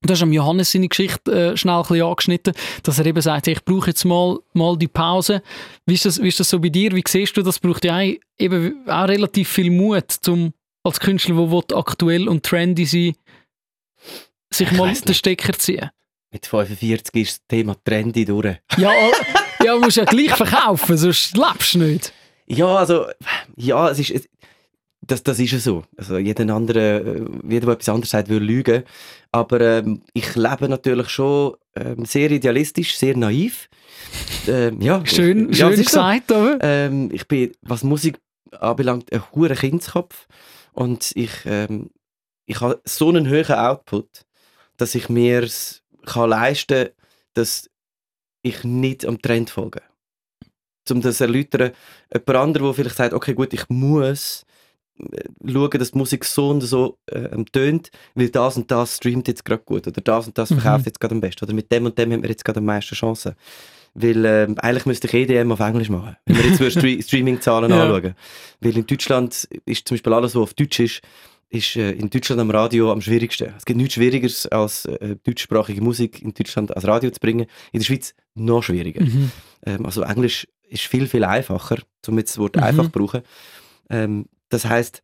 Du hast am Johannes seine Geschichte äh, schnell ein bisschen angeschnitten, dass er eben sagt, ich brauche jetzt mal, mal die Pause. Wie ist, das, wie ist das so bei dir? Wie siehst du, das braucht ja eben auch relativ viel Mut, zum, als Künstler, der aktuell und trendy sein sich ich mal den Stecker ziehen. Mit 45 ist das Thema trendy durch. Ja, ja musst ja gleich verkaufen, sonst lebst du nicht. Ja, also, ja, es ist, das, das ist ja so. Also jeder andere, äh, jeder, der etwas anderes sagt, würde lügen. Aber ähm, ich lebe natürlich schon ähm, sehr idealistisch, sehr naiv. Ähm, ja, schön, ich, schön gesagt, so. aber. Ähm, ich bin, was Musik anbelangt, ein hoher Kindskopf. Und ich, ähm, ich habe so einen hohen Output, dass ich mir es leisten kann, dass ich nicht am Trend folge. Um das zu erläutern, jemand anderes, der vielleicht sagt, okay, gut, ich muss schauen, dass die Musik so und so äh, tönt, weil das und das streamt jetzt gerade gut oder das und das verkauft mhm. jetzt gerade am besten oder mit dem und dem haben wir jetzt gerade am meisten Chancen. Weil äh, eigentlich müsste ich EDM auf Englisch machen, wenn wir jetzt Stre Streaming-Zahlen ja. anschauen. Weil in Deutschland ist zum Beispiel alles, was auf Deutsch ist, ist äh, in Deutschland am Radio am schwierigsten. Es gibt nichts Schwierigeres, als äh, deutschsprachige Musik in Deutschland als Radio zu bringen. In der Schweiz noch schwieriger. Mhm. Ähm, also Englisch ist viel, viel einfacher, um jetzt das Wort mhm. einfach zu brauchen. Ähm, das heißt,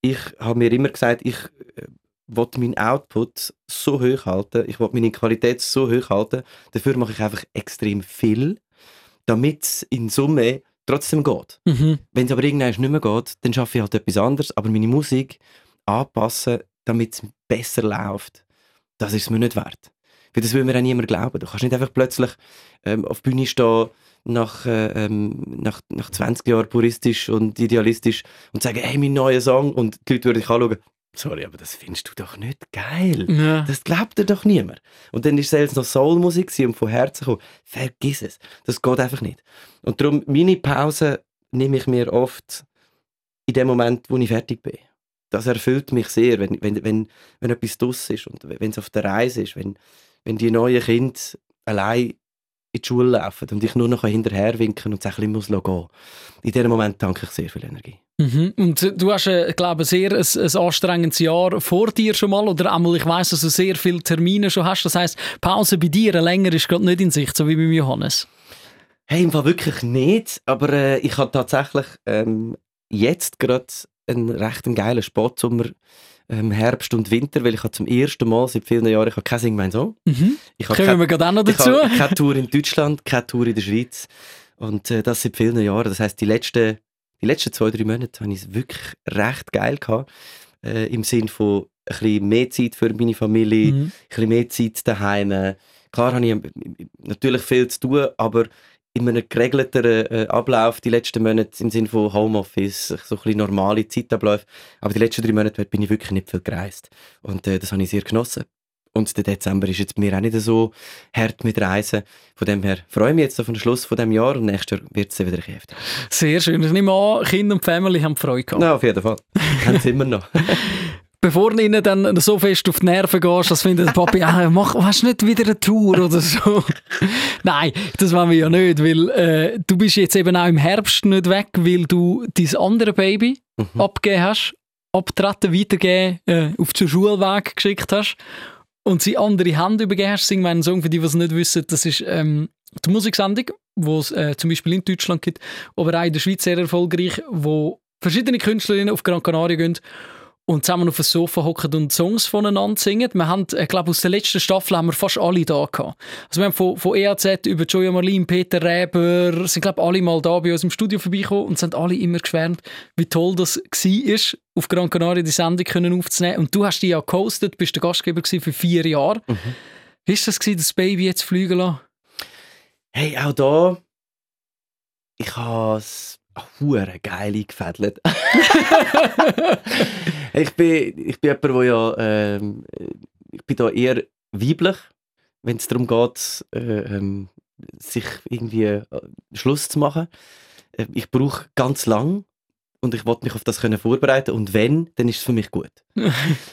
ich habe mir immer gesagt, ich äh, wollte meinen Output so hoch halten, ich wollte meine Qualität so hoch halten, dafür mache ich einfach extrem viel, damit es in Summe trotzdem geht. Mhm. Wenn es aber irgendwann nicht mehr geht, dann schaffe ich halt etwas anderes, aber meine Musik anpassen, damit es besser läuft, das ist mir nicht wert. Weil das will mir auch niemand glauben. Du kannst nicht einfach plötzlich ähm, auf die Bühne stehen, nach, äh, ähm, nach, nach 20 Jahren puristisch und idealistisch und sagen, hey, mein neuer Song und die Leute würden dich anschauen, sorry, aber das findest du doch nicht geil. Ja. Das glaubt dir doch niemand. Und dann ist es selbst noch Soulmusik und von Herzen kommen. Vergiss es. Das geht einfach nicht. Und darum, meine Pause nehme ich mir oft in dem Moment, wo ich fertig bin. Das erfüllt mich sehr, wenn, wenn, wenn, wenn etwas draus ist und wenn es auf der Reise ist, wenn, wenn die neuen Kinder allein in die Schule laufen und ich nur noch hinterher winken und sagen, ich muss gehen. In diesem Moment tanke ich sehr viel Energie. Mhm. Und du hast, äh, glaube sehr ein, ein anstrengendes Jahr vor dir schon mal oder einmal, ich weiß, dass du sehr viele Termine schon hast. Das heißt, Pause bei dir länger ist gerade nicht in Sicht, so wie bei Johannes. Hey, im Fall wirklich nicht, aber äh, ich habe tatsächlich ähm, jetzt gerade einen recht geilen Sportsommer ähm, Herbst und Winter, weil ich habe zum ersten Mal seit vielen Jahren ich habe kein Sing mein Song. Mhm. Ich habe Kommen keine, wir gerade auch noch ich dazu. habe keine Tour in Deutschland, keine Tour in der Schweiz. Und äh, das seit vielen Jahren. Das heißt, die letzten, die letzten zwei, drei Monate habe ich es wirklich recht geil gehabt. Äh, Im Sinn von ein bisschen mehr Zeit für meine Familie, Mhm. ein bisschen mehr Zeit daheim. Klar habe ich natürlich viel zu tun, aber in einem geregelteren äh, Ablauf die letzten Monate im Sinne von Homeoffice, so ein bisschen normale Zeitabläufe. Aber die letzten drei Monate bin ich wirklich nicht viel gereist. Und äh, das habe ich sehr genossen. Und der Dezember ist jetzt bei mir auch nicht so hart mit Reisen. Von dem her freue ich mich jetzt auf den Schluss von dem Jahr und nächstes Jahr wird es wieder heftig. Sehr schön. Ich nehme an, Kinder und Family haben Freude gehabt. Na, auf jeden Fall. Sie immer noch. Bevor du ihnen dann so fest auf die Nerven gehst, dass findet der Papi, ah, mach, hast nicht wieder eine Tour oder so? Nein, das wollen wir ja nicht, weil äh, du bist jetzt eben auch im Herbst nicht weg, weil du dein andere Baby Mhm. abgegeben hast, abtreten, weitergegeben, äh, auf den Schulweg geschickt hast und sie andere Hände übergeben hast. Sing meinen Song, für die, die es nicht wissen, das ist ähm, die Musiksendung, die es äh, zum Beispiel in Deutschland gibt, aber auch in der Schweiz sehr erfolgreich, wo verschiedene Künstlerinnen auf Gran Canaria gehen und zusammen auf dem Sofa hocken und Songs voneinander singen. Wir haben, ich glaube, aus der letzten Staffel haben wir fast alle da gehabt. Also wir haben von, von EAZ über Joya Marlin, Peter Räber, sind glaube alle mal da bei uns im Studio vorbeigekommen und sind alle immer geschwärmt, wie toll das war, auf Gran Canaria die Sendung können aufzunehmen. Und du hast die ja gehostet, bist der Gastgeber für vier Jahre. Wie war das, gewesen, das Baby jetzt fliegen lassen? Hey, auch da, ich habe es hure geil eingefädelt. ich bin, ich bin jemand, der ja, ähm, ich bin da eher weiblich, wenn es darum geht, äh, ähm, sich irgendwie äh, Schluss zu machen. Äh, ich brauche ganz lang und ich wollte mich auf das können vorbereiten und wenn, dann ist es für mich gut. also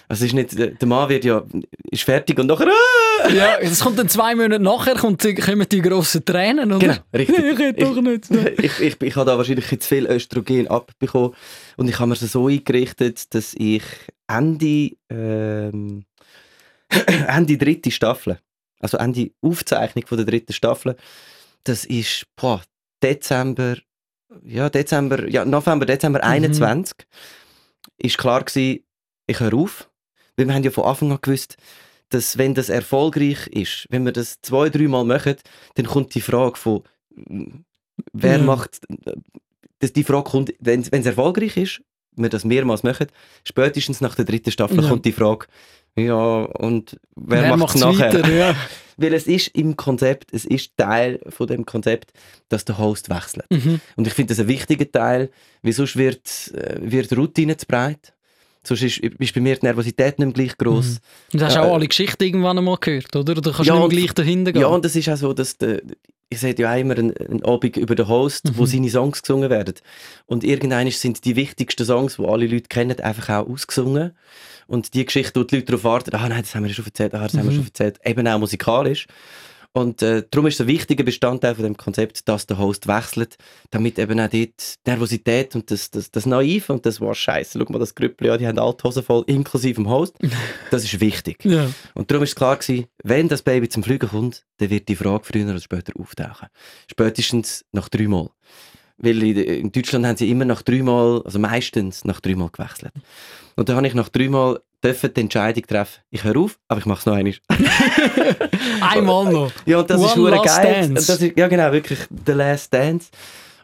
es ist nicht, der Mann wird ja, ist fertig und nachher, ah! ja, das kommt dann zwei Monate nachher, kommt, kommen die grossen Tränen, oder? Genau, richtig. Ich hätte doch nicht. ich, ich, ich habe da wahrscheinlich zu viel Östrogen abbekommen und ich habe mir es so eingerichtet, dass ich Ende, ähm, Ende dritte Staffel, also Ende Aufzeichnung von der dritten Staffel, das ist boah, Dezember, ja Dezember, ja November, Dezember 21, ist klar gewesen, ich höre auf, weil wir haben ja von Anfang an gewusst, dass wenn das erfolgreich ist, wenn wir das zwei, dreimal machen, dann kommt die Frage von, mm, wer Ja. macht, dass die Frage kommt, wenn es erfolgreich ist, wir das mehrmals machen, spätestens nach der dritten Staffel Ja. kommt die Frage, ja, und wer, Wer macht es nachher? weiter? Ja. Weil es ist im Konzept, es ist Teil von dem Konzept, dass der Host wechselt. Mhm. Und ich finde das ein wichtiger Teil, weil sonst wird, äh, wird die Routine zu breit. Sonst ist, ist bei mir die Nervosität nicht mehr gleich gross. Mhm. Du hast Ja, auch äh, alle Geschichten irgendwann einmal gehört, oder? Du kannst Ja, nicht mehr gleich dahinter gehen. Ja, und es ist auch so, dass der, ich sehe ja immer einen, einen Abend über den Host, wo Mhm. seine Songs gesungen werden. Und irgendwann sind die wichtigsten Songs, die alle Leute kennen, einfach auch ausgesungen. Und die Geschichte, wo die Leute darauf warten, ah nein, das haben wir schon erzählt, ah, das haben wir Mhm. schon erzählt, eben auch musikalisch. Und äh, darum ist es ein wichtiger Bestandteil von dem Konzept, dass der Host wechselt, damit eben auch dort die Nervosität und das, das, das Naive und das war scheiße. Schau mal, das Grüppel, ja, die haben alle Hosen voll, inklusive dem Host. Das ist wichtig. Ja. Und darum ist klar gewesen, wenn das Baby zum Fliegen kommt, dann wird die Frage früher oder später auftauchen. Spätestens nach dreimal. Weil in, Deutschland haben sie immer nach dreimal, also meistens nach dreimal gewechselt. Und da habe ich nach dreimal dürfen die Entscheidung treffen, ich höre auf, aber ich mache es noch einmal. Einmal noch. Ja, und das ist One last geil. Das ist, ja, genau, wirklich The Last Dance.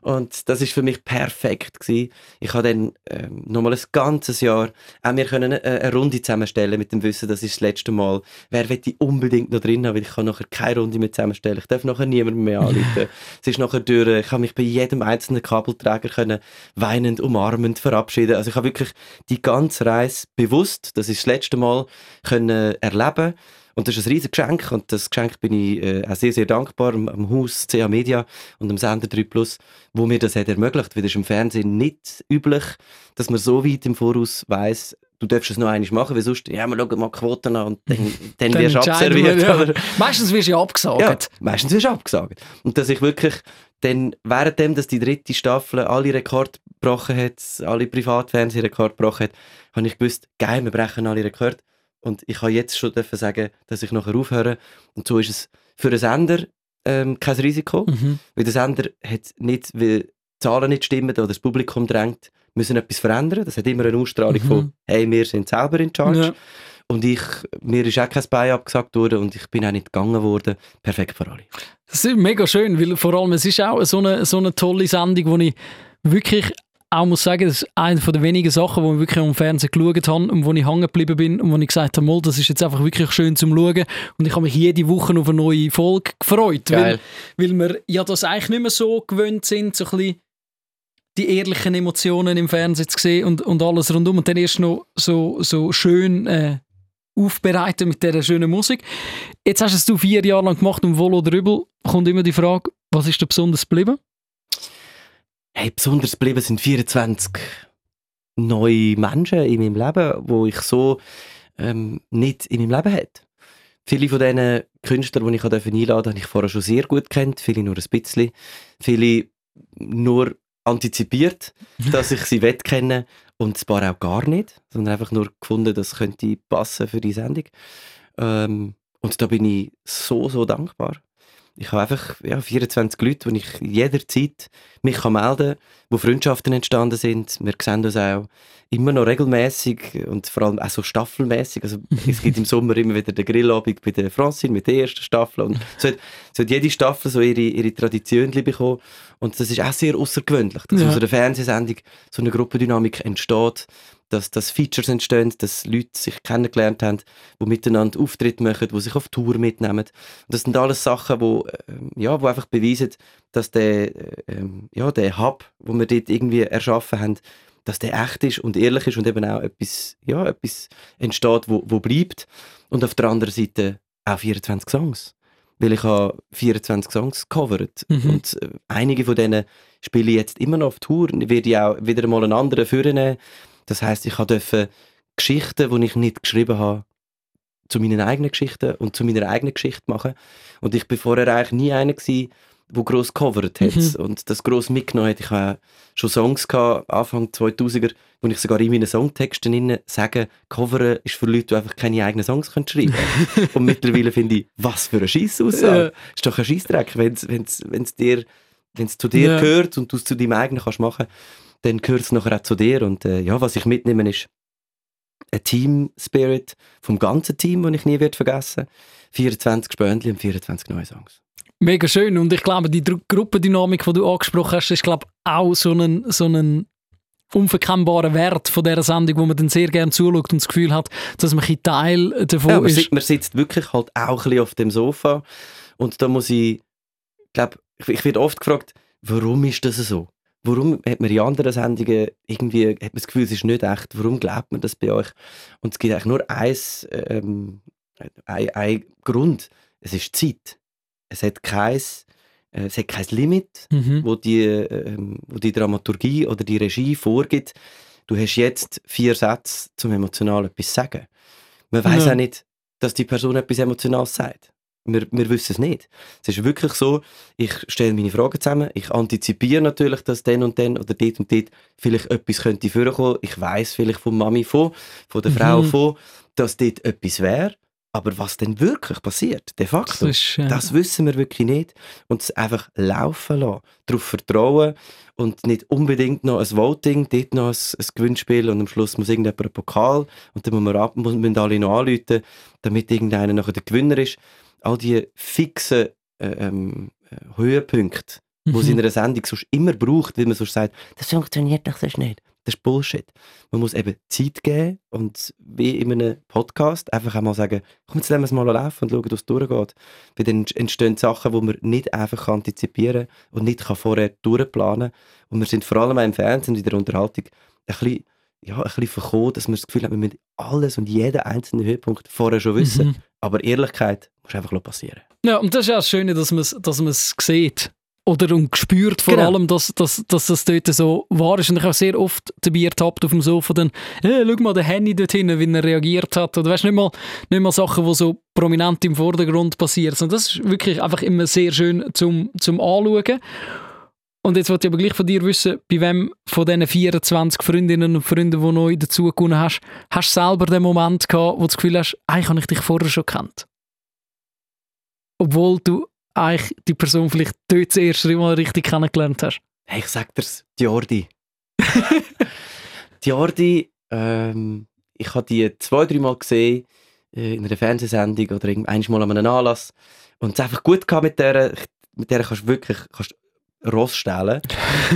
Und das ist für mich perfekt gewesen. Ich habe dann ähm, nochmal ein ganzes Jahr auch wir können eine, eine Runde zusammenstellen mit dem Wissen, das ist das letzte Mal. Wer will ich unbedingt noch drin haben, weil ich kann nachher keine Runde mehr zusammenstellen. Ich darf nachher niemandem mehr anrufen. es ist nachher durch. Ich habe mich bei jedem einzelnen Kabelträger können weinend, umarmend verabschieden. Also ich habe wirklich die ganze Reise bewusst, das ist das letzte Mal, können erleben. Und das ist ein riesiges Geschenk und das Geschenk bin ich äh, auch sehr, sehr dankbar am, am Haus CA Media und am Sender 3 Plus, wo mir das hat ermöglicht, weil das ist im Fernsehen nicht üblich, dass man so weit im Voraus weiß, du darfst es noch einmal machen, weil sonst, ja, wir schauen mal die Quoten an und dann, dann, Dann wirst du abserviert. wir, ja. Meistens wirst du ja abgesagt. Ja, meistens wirst du abgesagt. Und dass ich wirklich dann, währenddem, dass die dritte Staffel alle Rekorde gebrochen hat, alle Privatfernsehrekorde gebrochen hat, habe ich gewusst, geil, wir brechen alle Rekorde. Und ich kann jetzt schon dürfen sagen, dass ich nachher aufhöre. Und so ist es für einen Sender ähm, kein Risiko. Mhm. Weil der Sender hat nicht, weil Zahlen nicht stimmen oder das Publikum drängt, müssen etwas verändern. Das hat immer eine Ausstrahlung Mhm. von, hey, wir sind selber in Charge. Ja. Und ich, mir ist auch kein Bein abgesagt worden und ich bin auch nicht gegangen worden. Perfekt für alle. Das ist mega schön, weil vor allem es ist auch so eine, so eine tolle Sendung, wo ich wirklich auch muss sagen, das ist eine der wenigen Sachen, die ich wirklich am Fernsehen geschaut habe und wo ich hängen geblieben bin und wo ich gesagt habe, das ist jetzt einfach wirklich schön zum Schauen und ich habe mich jede Woche auf eine neue Folge gefreut, weil, Geil. weil wir ja das eigentlich nicht mehr so gewöhnt sind, so ein bisschen die ehrlichen Emotionen im Fernsehen zu sehen und, und alles rundum und dann erst noch so, so schön äh, aufbereiten mit dieser schönen Musik. Jetzt hast es du vier Jahre lang gemacht und wohl oder übel kommt immer die Frage, was ist dir besonders geblieben? Hey, besonders geblieben sind 24 neue Menschen in meinem Leben, wo ich so ähm, nicht in meinem Leben hatte. Viele von diesen Künstlern, die ich einladen durfte, habe ich vorher schon sehr gut kennt, viele nur ein bisschen, viele nur antizipiert, dass ich sie wettkenne und ein paar auch gar nicht, sondern einfach nur gefunden, das könnte passen für die Sendung. Ähm, und da bin ich so, so dankbar. Ich habe einfach ja, 24 Leute, die ich jederzeit mich kann melden kann, wo Freundschaften entstanden sind. Wir sehen uns auch immer noch regelmäßig und vor allem auch so staffelmäßig. Also es gibt im Sommer immer wieder den Grillabend bei der Francine mit der ersten Staffel und so hat, so hat jede Staffel so ihre, ihre Tradition bekommen und das ist auch sehr außergewöhnlich, dass Ja. aus einer Fernsehsendung so eine Gruppendynamik entsteht, dass, dass Features entstehen, dass Leute sich kennengelernt haben, die miteinander Auftritte machen, die sich auf Tour mitnehmen. Und das sind alles Sachen, wo, ähm, ja, wo einfach beweisen, dass der, äh, ähm, ja, der Hub, wo wir dort irgendwie erschaffen haben, dass der echt ist und ehrlich ist und eben auch etwas, ja, etwas entsteht, wo, wo bleibt. Und auf der anderen Seite auch 24 Songs. Weil ich habe 24 Songs gecovert. Mhm. Und äh, einige von denen spiele ich jetzt immer noch auf Tour. Und werde ich auch wieder mal einen anderen vornehmen. Das heisst, ich durfte Geschichten, die ich nicht geschrieben habe, zu meinen eigenen Geschichten und zu meiner eigenen Geschichte machen. Und ich bin vorher eigentlich nie einer gewesen, der gross gecovert hat Mhm. und das gross mitgenommen hat. Ich habe schon Songs gehabt, Anfang 2000er, wo ich sogar in meinen Songtexten innen sage, coveren ist für Leute, die einfach keine eigenen Songs können schreiben können. und mittlerweile finde ich, was für eine Scheissaussage. Ist doch ein Scheissdreck, wenn es dir zu dir Ja. gehört und du es zu deinem eigenen kannst machen, dann gehört es nachher auch zu dir. Und äh, ja, was ich mitnehme, ist ein Team-Spirit vom ganzen Team, den ich nie werde vergessen 24 Spöndli und 24 neue Songs. Mega schön und ich glaube, die Dru- Gruppendynamik, die du angesprochen hast, ist glaube auch so ein, so ein unverkennbarer Wert von dieser Sendung, wo man dann sehr gerne zuschaut und das Gefühl hat, dass man ein Teil davon Ja, man, ist. sitzt, man sitzt wirklich halt auch ein bisschen auf dem Sofa und da muss ich, glaube ich, ich werde oft gefragt, warum ist das so? Warum hat man in anderen Sendungen irgendwie, hat man das Gefühl, es ist nicht echt, warum glaubt man das bei euch? Und es gibt eigentlich nur eins, ähm, ein, ein Grund, es ist Zeit. Es hat kein, äh, es hat kein Limit, Mhm. wo die, ähm, wo die Dramaturgie oder die Regie vorgibt, du hast jetzt vier Sätze zum emotional etwas sagen. Man weiß Ja. auch nicht, dass die Person etwas Emotionales sagt. Wir, wir wissen es nicht. Es ist wirklich so, ich stelle meine Fragen zusammen, ich antizipiere natürlich, dass dann und dann oder dort und dort vielleicht etwas könnte vorkommen. Ich weiß vielleicht von Mami von, von der Frau Mhm. von, dass dort etwas wäre. Aber was denn wirklich passiert, de Das facto, ist, äh, das wissen wir wirklich nicht. Und es einfach laufen lassen, darauf vertrauen und nicht unbedingt noch ein Voting, dort noch ein, ein Gewinnspiel und am Schluss muss irgendjemand einen Pokal und dann muss man ab, müssen alle noch anrufen, damit irgendeiner nachher der Gewinner ist. All die fixen äh, ähm, äh, Höhepunkte, die es mhm. in einer Sendung sonst immer braucht, weil man sonst sagt, das funktioniert doch sonst nicht. Das ist Bullshit. Man muss eben Zeit geben und wie in einem Podcast einfach einmal sagen, komm, jetzt lassen wir es mal laufen und schauen, es durchgeht. Weil dann entstehen Sachen, die man nicht einfach antizipieren kann und nicht kann vorher durchplanen Und wir sind vor allem auch im Fernsehen in der Unterhaltung ein bisschen, ja, ein bisschen verkommen, dass wir das Gefühl haben, wir müssen alles und jeden einzelnen Höhepunkt vorher schon wissen. Mhm. Aber Ehrlichkeit muss einfach passieren. Ja, und das ist ja das Schöne, dass man es dass man's sieht. Oder und spürt vor Genau. allem, dass, dass, dass das dort so wahr ist. Und ich habe sehr oft dabei ertappt auf dem Sofa, dann, hey, schau mal, der Henny dort hinten, wie er reagiert hat. Oder weißt nicht mal, nicht mal Sachen, die so prominent im Vordergrund passieren. Und das ist wirklich einfach immer sehr schön zum, zum Anschauen. Und jetzt wollte ich aber gleich von dir wissen, bei wem von diesen 24 Freundinnen und Freunden, die neu dazugekommen hast, hast du selber den Moment gehabt, wo du das Gefühl hast, eigentlich habe ich dich vorher schon kennt? Obwohl du eigentlich die Person vielleicht dort das erste Mal richtig kennengelernt hast. Hey, ich sag dir's, die Jordi, ähm, ich habe die zwei, drei Mal gesehen äh, in einer Fernsehsendung oder einmal an einem Anlass und es einfach gut gehabt mit der, mit der kannst du wirklich kannst Ross stehlen.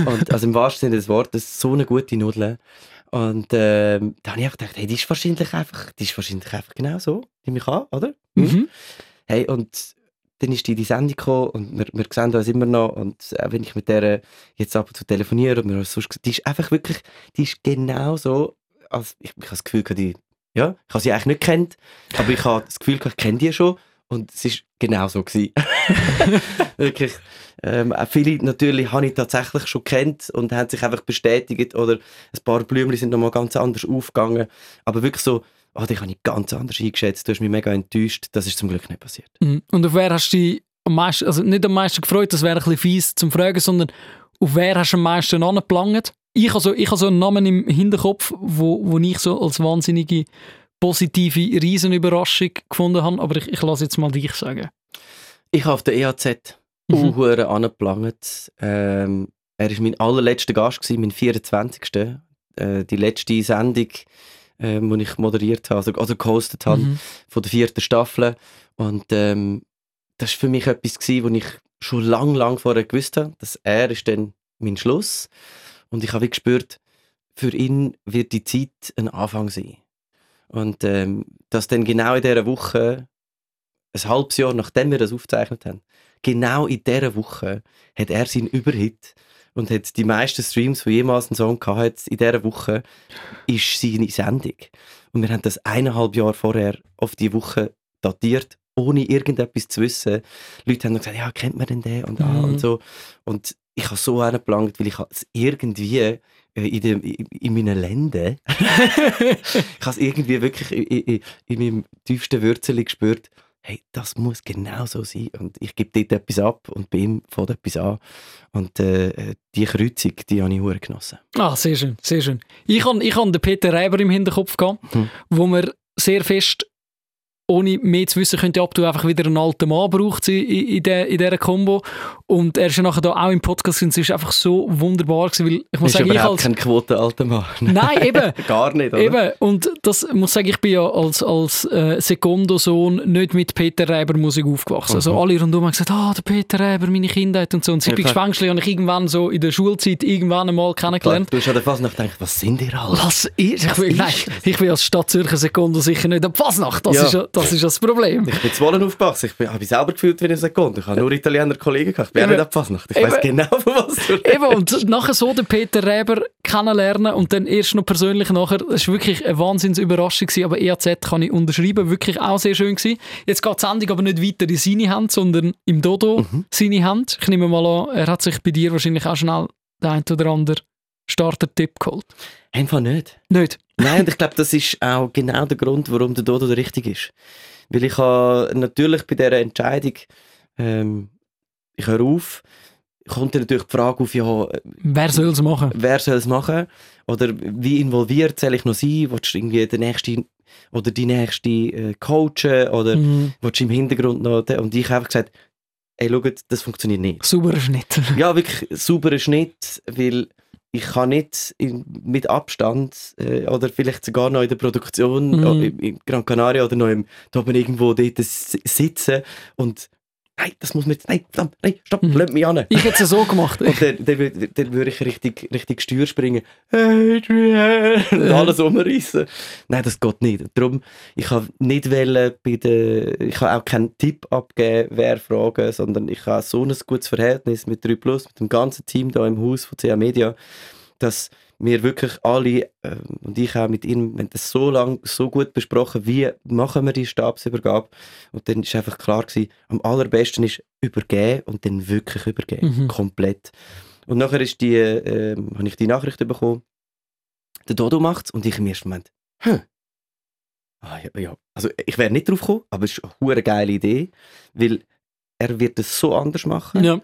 und, also im wahrsten Sinne des Wortes, so eine gute Nudel. Und ähm, da habe ich einfach gedacht, hey, die ist wahrscheinlich einfach, die ist wahrscheinlich einfach genau so, wie mich an, oder? Hm? Mhm. Hey, und dann ist die in die Sendung gekommen und wir, wir sehen uns immer noch und auch wenn ich mit der jetzt ab und zu telefoniere und wir sonst, die ist einfach wirklich, die ist genau so, als, ich, ich habe das Gefühl, die, ja, ich habe sie eigentlich nicht kennt, aber ich habe das Gefühl, ich kenne die schon und es ist genau so wirklich, ähm, auch viele natürlich habe ich tatsächlich schon kennt und haben sich einfach bestätigt oder ein paar Blümchen sind nochmal ganz anders aufgegangen, aber wirklich so, oh, dich habe ich ganz anders eingeschätzt, du hast mich mega enttäuscht, das ist zum Glück nicht passiert. Mhm. Und auf wer hast du dich am meisten, also nicht am meisten gefreut, das wäre ein bisschen fies zum Fragen, sondern auf wer hast du am meisten angeplangt? Ich habe so, ich habe so einen Namen im Hinterkopf, wo, wo ich so als wahnsinnige positive Riesenüberraschung gefunden habe, aber ich, ich lasse jetzt mal dich sagen. Ich habe auf der EAZ Mhm. angeplant. Ähm, er war mein allerletzter Gast, gewesen, mein 24. Äh, die letzte Sendung, äh, die ich moderiert habe, also, also gehostet habe, Mhm. von der vierten Staffel. Und ähm, das war für mich etwas, gewesen, wo ich schon lang, lang vorher gewusst habe, dass er ist dann mein Schluss. Und ich habe gespürt, für ihn wird die Zeit ein Anfang sein. Und ähm, dass dann genau in dieser Woche, ein halbes Jahr nachdem wir das aufgezeichnet haben, genau in dieser Woche hat er seinen Überhit und hat die meisten Streams, die jemals einen Song gehabt hat, in dieser Woche, ist seine Sendung. Und wir haben das eineinhalb Jahre vorher auf die Woche datiert, ohne irgendetwas zu wissen. Leute haben dann gesagt, ja, kennt man denn den und, ah, Mhm. und so. Und ich habe so angeplant, weil ich es irgendwie in, dem, in, in meinen Lenden, ich habe es irgendwie wirklich in, in, in meinem tiefsten Würzel gespürt, hey, das muss genau so sein. Und ich gebe dort etwas ab und bei ihm fängt etwas an. Und äh, die Kreuzung, die habe ich sehr genossen. Ah, sehr schön, sehr schön. Ich habe ich hab den Peter Reiber im Hinterkopf gehabt, Mhm. wo man sehr fest, ohne mehr zu wissen, könnte ob du einfach wieder einen alten Mann braucht in, in, der, in dieser Kombo. Und er ist ja nachher da auch im Podcast und es ist einfach so wunderbar gewesen, weil ich muss ist sagen, ich als... kein quotenalter Mann. Nein, eben. Gar nicht, oder? Eben, und das muss ich sagen, ich bin ja als, als äh, Sekundosohn nicht mit Peter Reiber Musik aufgewachsen. Also alle rundum haben gesagt, ah, der Peter Reiber, meine Kindheit und so. Und Ja, Sippi klar. Geschwängschli habe ich irgendwann so in der Schulzeit irgendwann einmal kennengelernt. Du hast an der Fasnacht gedacht, was sind ihr alle? Was ist? Ich will, nein, ich bin als Stadt Zürcher Sekundo sicher nicht am Fasnacht. Das, Ja. ist, ja- das ist das Problem. Ich bin zu Wohlen aufgewachsen. Ich bin- habe mich selber gefühlt wie eine Sekunde. Ich habe nur Italiener Kollegen gehabt. Ich bin Eben. nicht ab Fasnacht. Ich weiß genau, von was du Eben, und nachher so den Peter Reber kennenlernen und dann erst noch persönlich nachher, das war wirklich eine Wahnsinnsüberraschung gewesen, aber EAZ kann ich unterschreiben, wirklich auch sehr schön gewesen. Jetzt geht die Sendung aber nicht weiter in seine Hand, sondern im Dodo seine Hand. Ich nehme mal an, er hat sich bei dir wahrscheinlich auch schnell den ein oder anderen Starter-Tipp geholt. Einfach nicht. Nicht? Nein, und ich glaube, das ist auch genau der Grund, warum der Dodo der richtig ist. Weil ich habe natürlich bei dieser Entscheidung, ähm, ich höre auf, kommt dann natürlich die Frage auf, ja, Wer soll es machen? wer soll es machen? Oder wie involviert soll ich noch sein? Willst du irgendwie den nächsten oder die nächste äh, coachen? Oder Mhm. willst du im Hintergrund noch... Und ich habe einfach gesagt, ey, schaut, das funktioniert nicht. Sauberer Schnitt. Ja, wirklich sauberer Schnitt, weil ich kann nicht in, mit Abstand äh, oder vielleicht sogar noch in der Produktion Mhm. äh, in, in Gran Canaria oder noch im, da oben irgendwo dort sitzen und nein, das muss man jetzt, nein, verdammt, nein, stopp, Mhm. lass mich an. Ich hätte es so gemacht. Und dann, dann, wür- dann würde ich richtig, richtig Steuer springen. Adrian! Und alles umreißen. Nein, das geht nicht. Darum, ich habe nicht wollen bei der, ich habe auch keinen Tipp abgeben, wer fragen, sondern ich habe so ein gutes Verhältnis mit 3 Plus, mit dem ganzen Team da im Haus von CA Media, dass wir wirklich alle, ähm, und ich auch mit ihnen, wir haben das so lange, so gut besprochen, wie machen wir die Stabsübergabe. Und dann ist einfach klar gewesen, am allerbesten ist übergeben und dann wirklich übergeben. Mhm. Komplett. Und nachher ist die, ähm, habe ich die Nachricht bekommen, der Dodo macht's und ich im ersten Moment, hm. Ah, ja, ja. Also ich wäre nicht drauf gekommen, aber es ist eine geile Idee, weil er wird es so anders machen. Ja.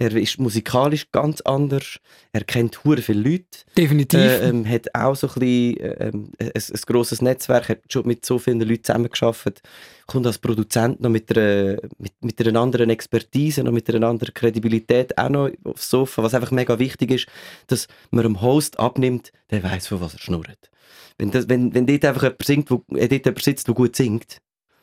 Er ist musikalisch ganz anders. Er kennt hure viele Leute. Definitiv. Äh, ähm, hat auch so ein, bisschen, äh, ähm, ein, ein grosses Netzwerk, hat schon mit so vielen Leuten zusammengearbeitet. Kommt als Produzent noch mit einer, mit, mit einer anderen Expertise, noch mit einer anderen Kredibilität auch noch aufs Sofa. Was einfach mega wichtig ist, dass man dem Host abnimmt, der weiß, von was er schnurrt. Wenn, das, wenn, wenn dort einfach jemand, singt, wo, äh, dort jemand sitzt, der gut singt,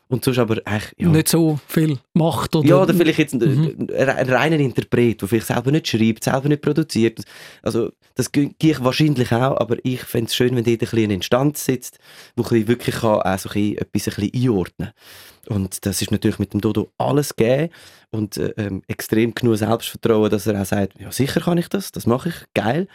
und sonst aber eigentlich, ja. Nicht so viel macht oder... Ja, oder vielleicht jetzt ein, mhm. ein reiner Interpret, der vielleicht selber nicht schreibt, selber nicht produziert. Also das gehe ich wahrscheinlich auch, aber ich fände es schön, wenn dort ein bisschen eine Instanz sitzt, wo ein wirklich kann, auch so ein etwas ein bisschen einordnen kann. Und das ist natürlich mit dem Dodo alles gegeben und äh, ähm, extrem genug Selbstvertrauen, dass er auch sagt, ja sicher kann ich das, das mache ich, geil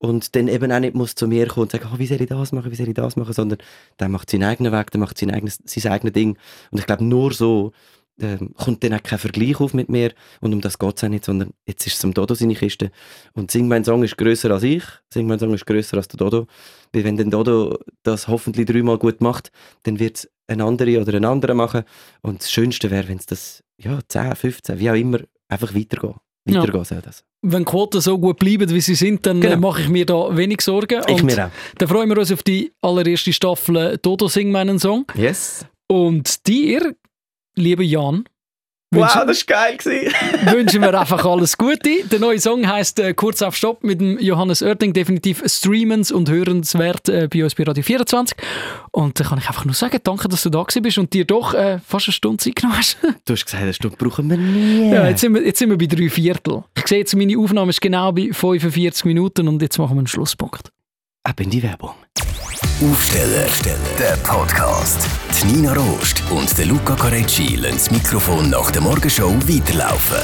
und dann eben auch nicht muss zu mir kommen und sagen, oh, wie soll ich das machen, wie soll ich das machen, sondern der macht seinen eigenen Weg, der macht sein eigenes, sein eigenes Ding. Und ich glaube, nur so ähm, kommt dann auch kein Vergleich auf mit mir. Und um das geht es auch nicht, sondern jetzt ist es zum Dodo seine Kiste. Und Sing mein Song ist grösser als ich, Sing mein Song ist grösser als der Dodo, weil wenn der Dodo das hoffentlich dreimal gut macht, dann wird es ein andere oder ein anderer machen. Und das Schönste wäre, wenn es das ja, 10, 15, wie auch immer, einfach weitergeht weitergehen soll das. Wenn Quoten so gut bleiben, wie sie sind, dann äh, genau. mache ich mir da wenig Sorgen. Ich mir auch. Dann freuen wir uns auf die allererste Staffel Dodo Sing meinen Song. Yes. Und dir, lieber Jan, Wow, das war geil. wünschen wir einfach alles Gute. Der neue Song heisst äh, Kurz auf Stopp mit dem Johannes Oerding. Definitiv streamens und hörenswert äh, bei uns bei Radio 24. Und da kann ich einfach nur sagen, danke, dass du da bist und dir doch äh, fast eine Stunde Zeit genommen hast. du hast gesagt, eine Stunde brauchen wir nie. Ja, jetzt sind wir, jetzt sind wir bei drei Viertel. Ich sehe jetzt, meine Aufnahme ist genau bei 45 Minuten und jetzt machen wir einen Schlusspunkt. Ab in die Werbung. Aufsteller, der Podcast. Die Nina Rost und der Luca Carecci lassen das Mikrofon nach der Morgenshow weiterlaufen.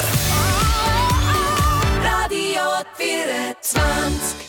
Radio 24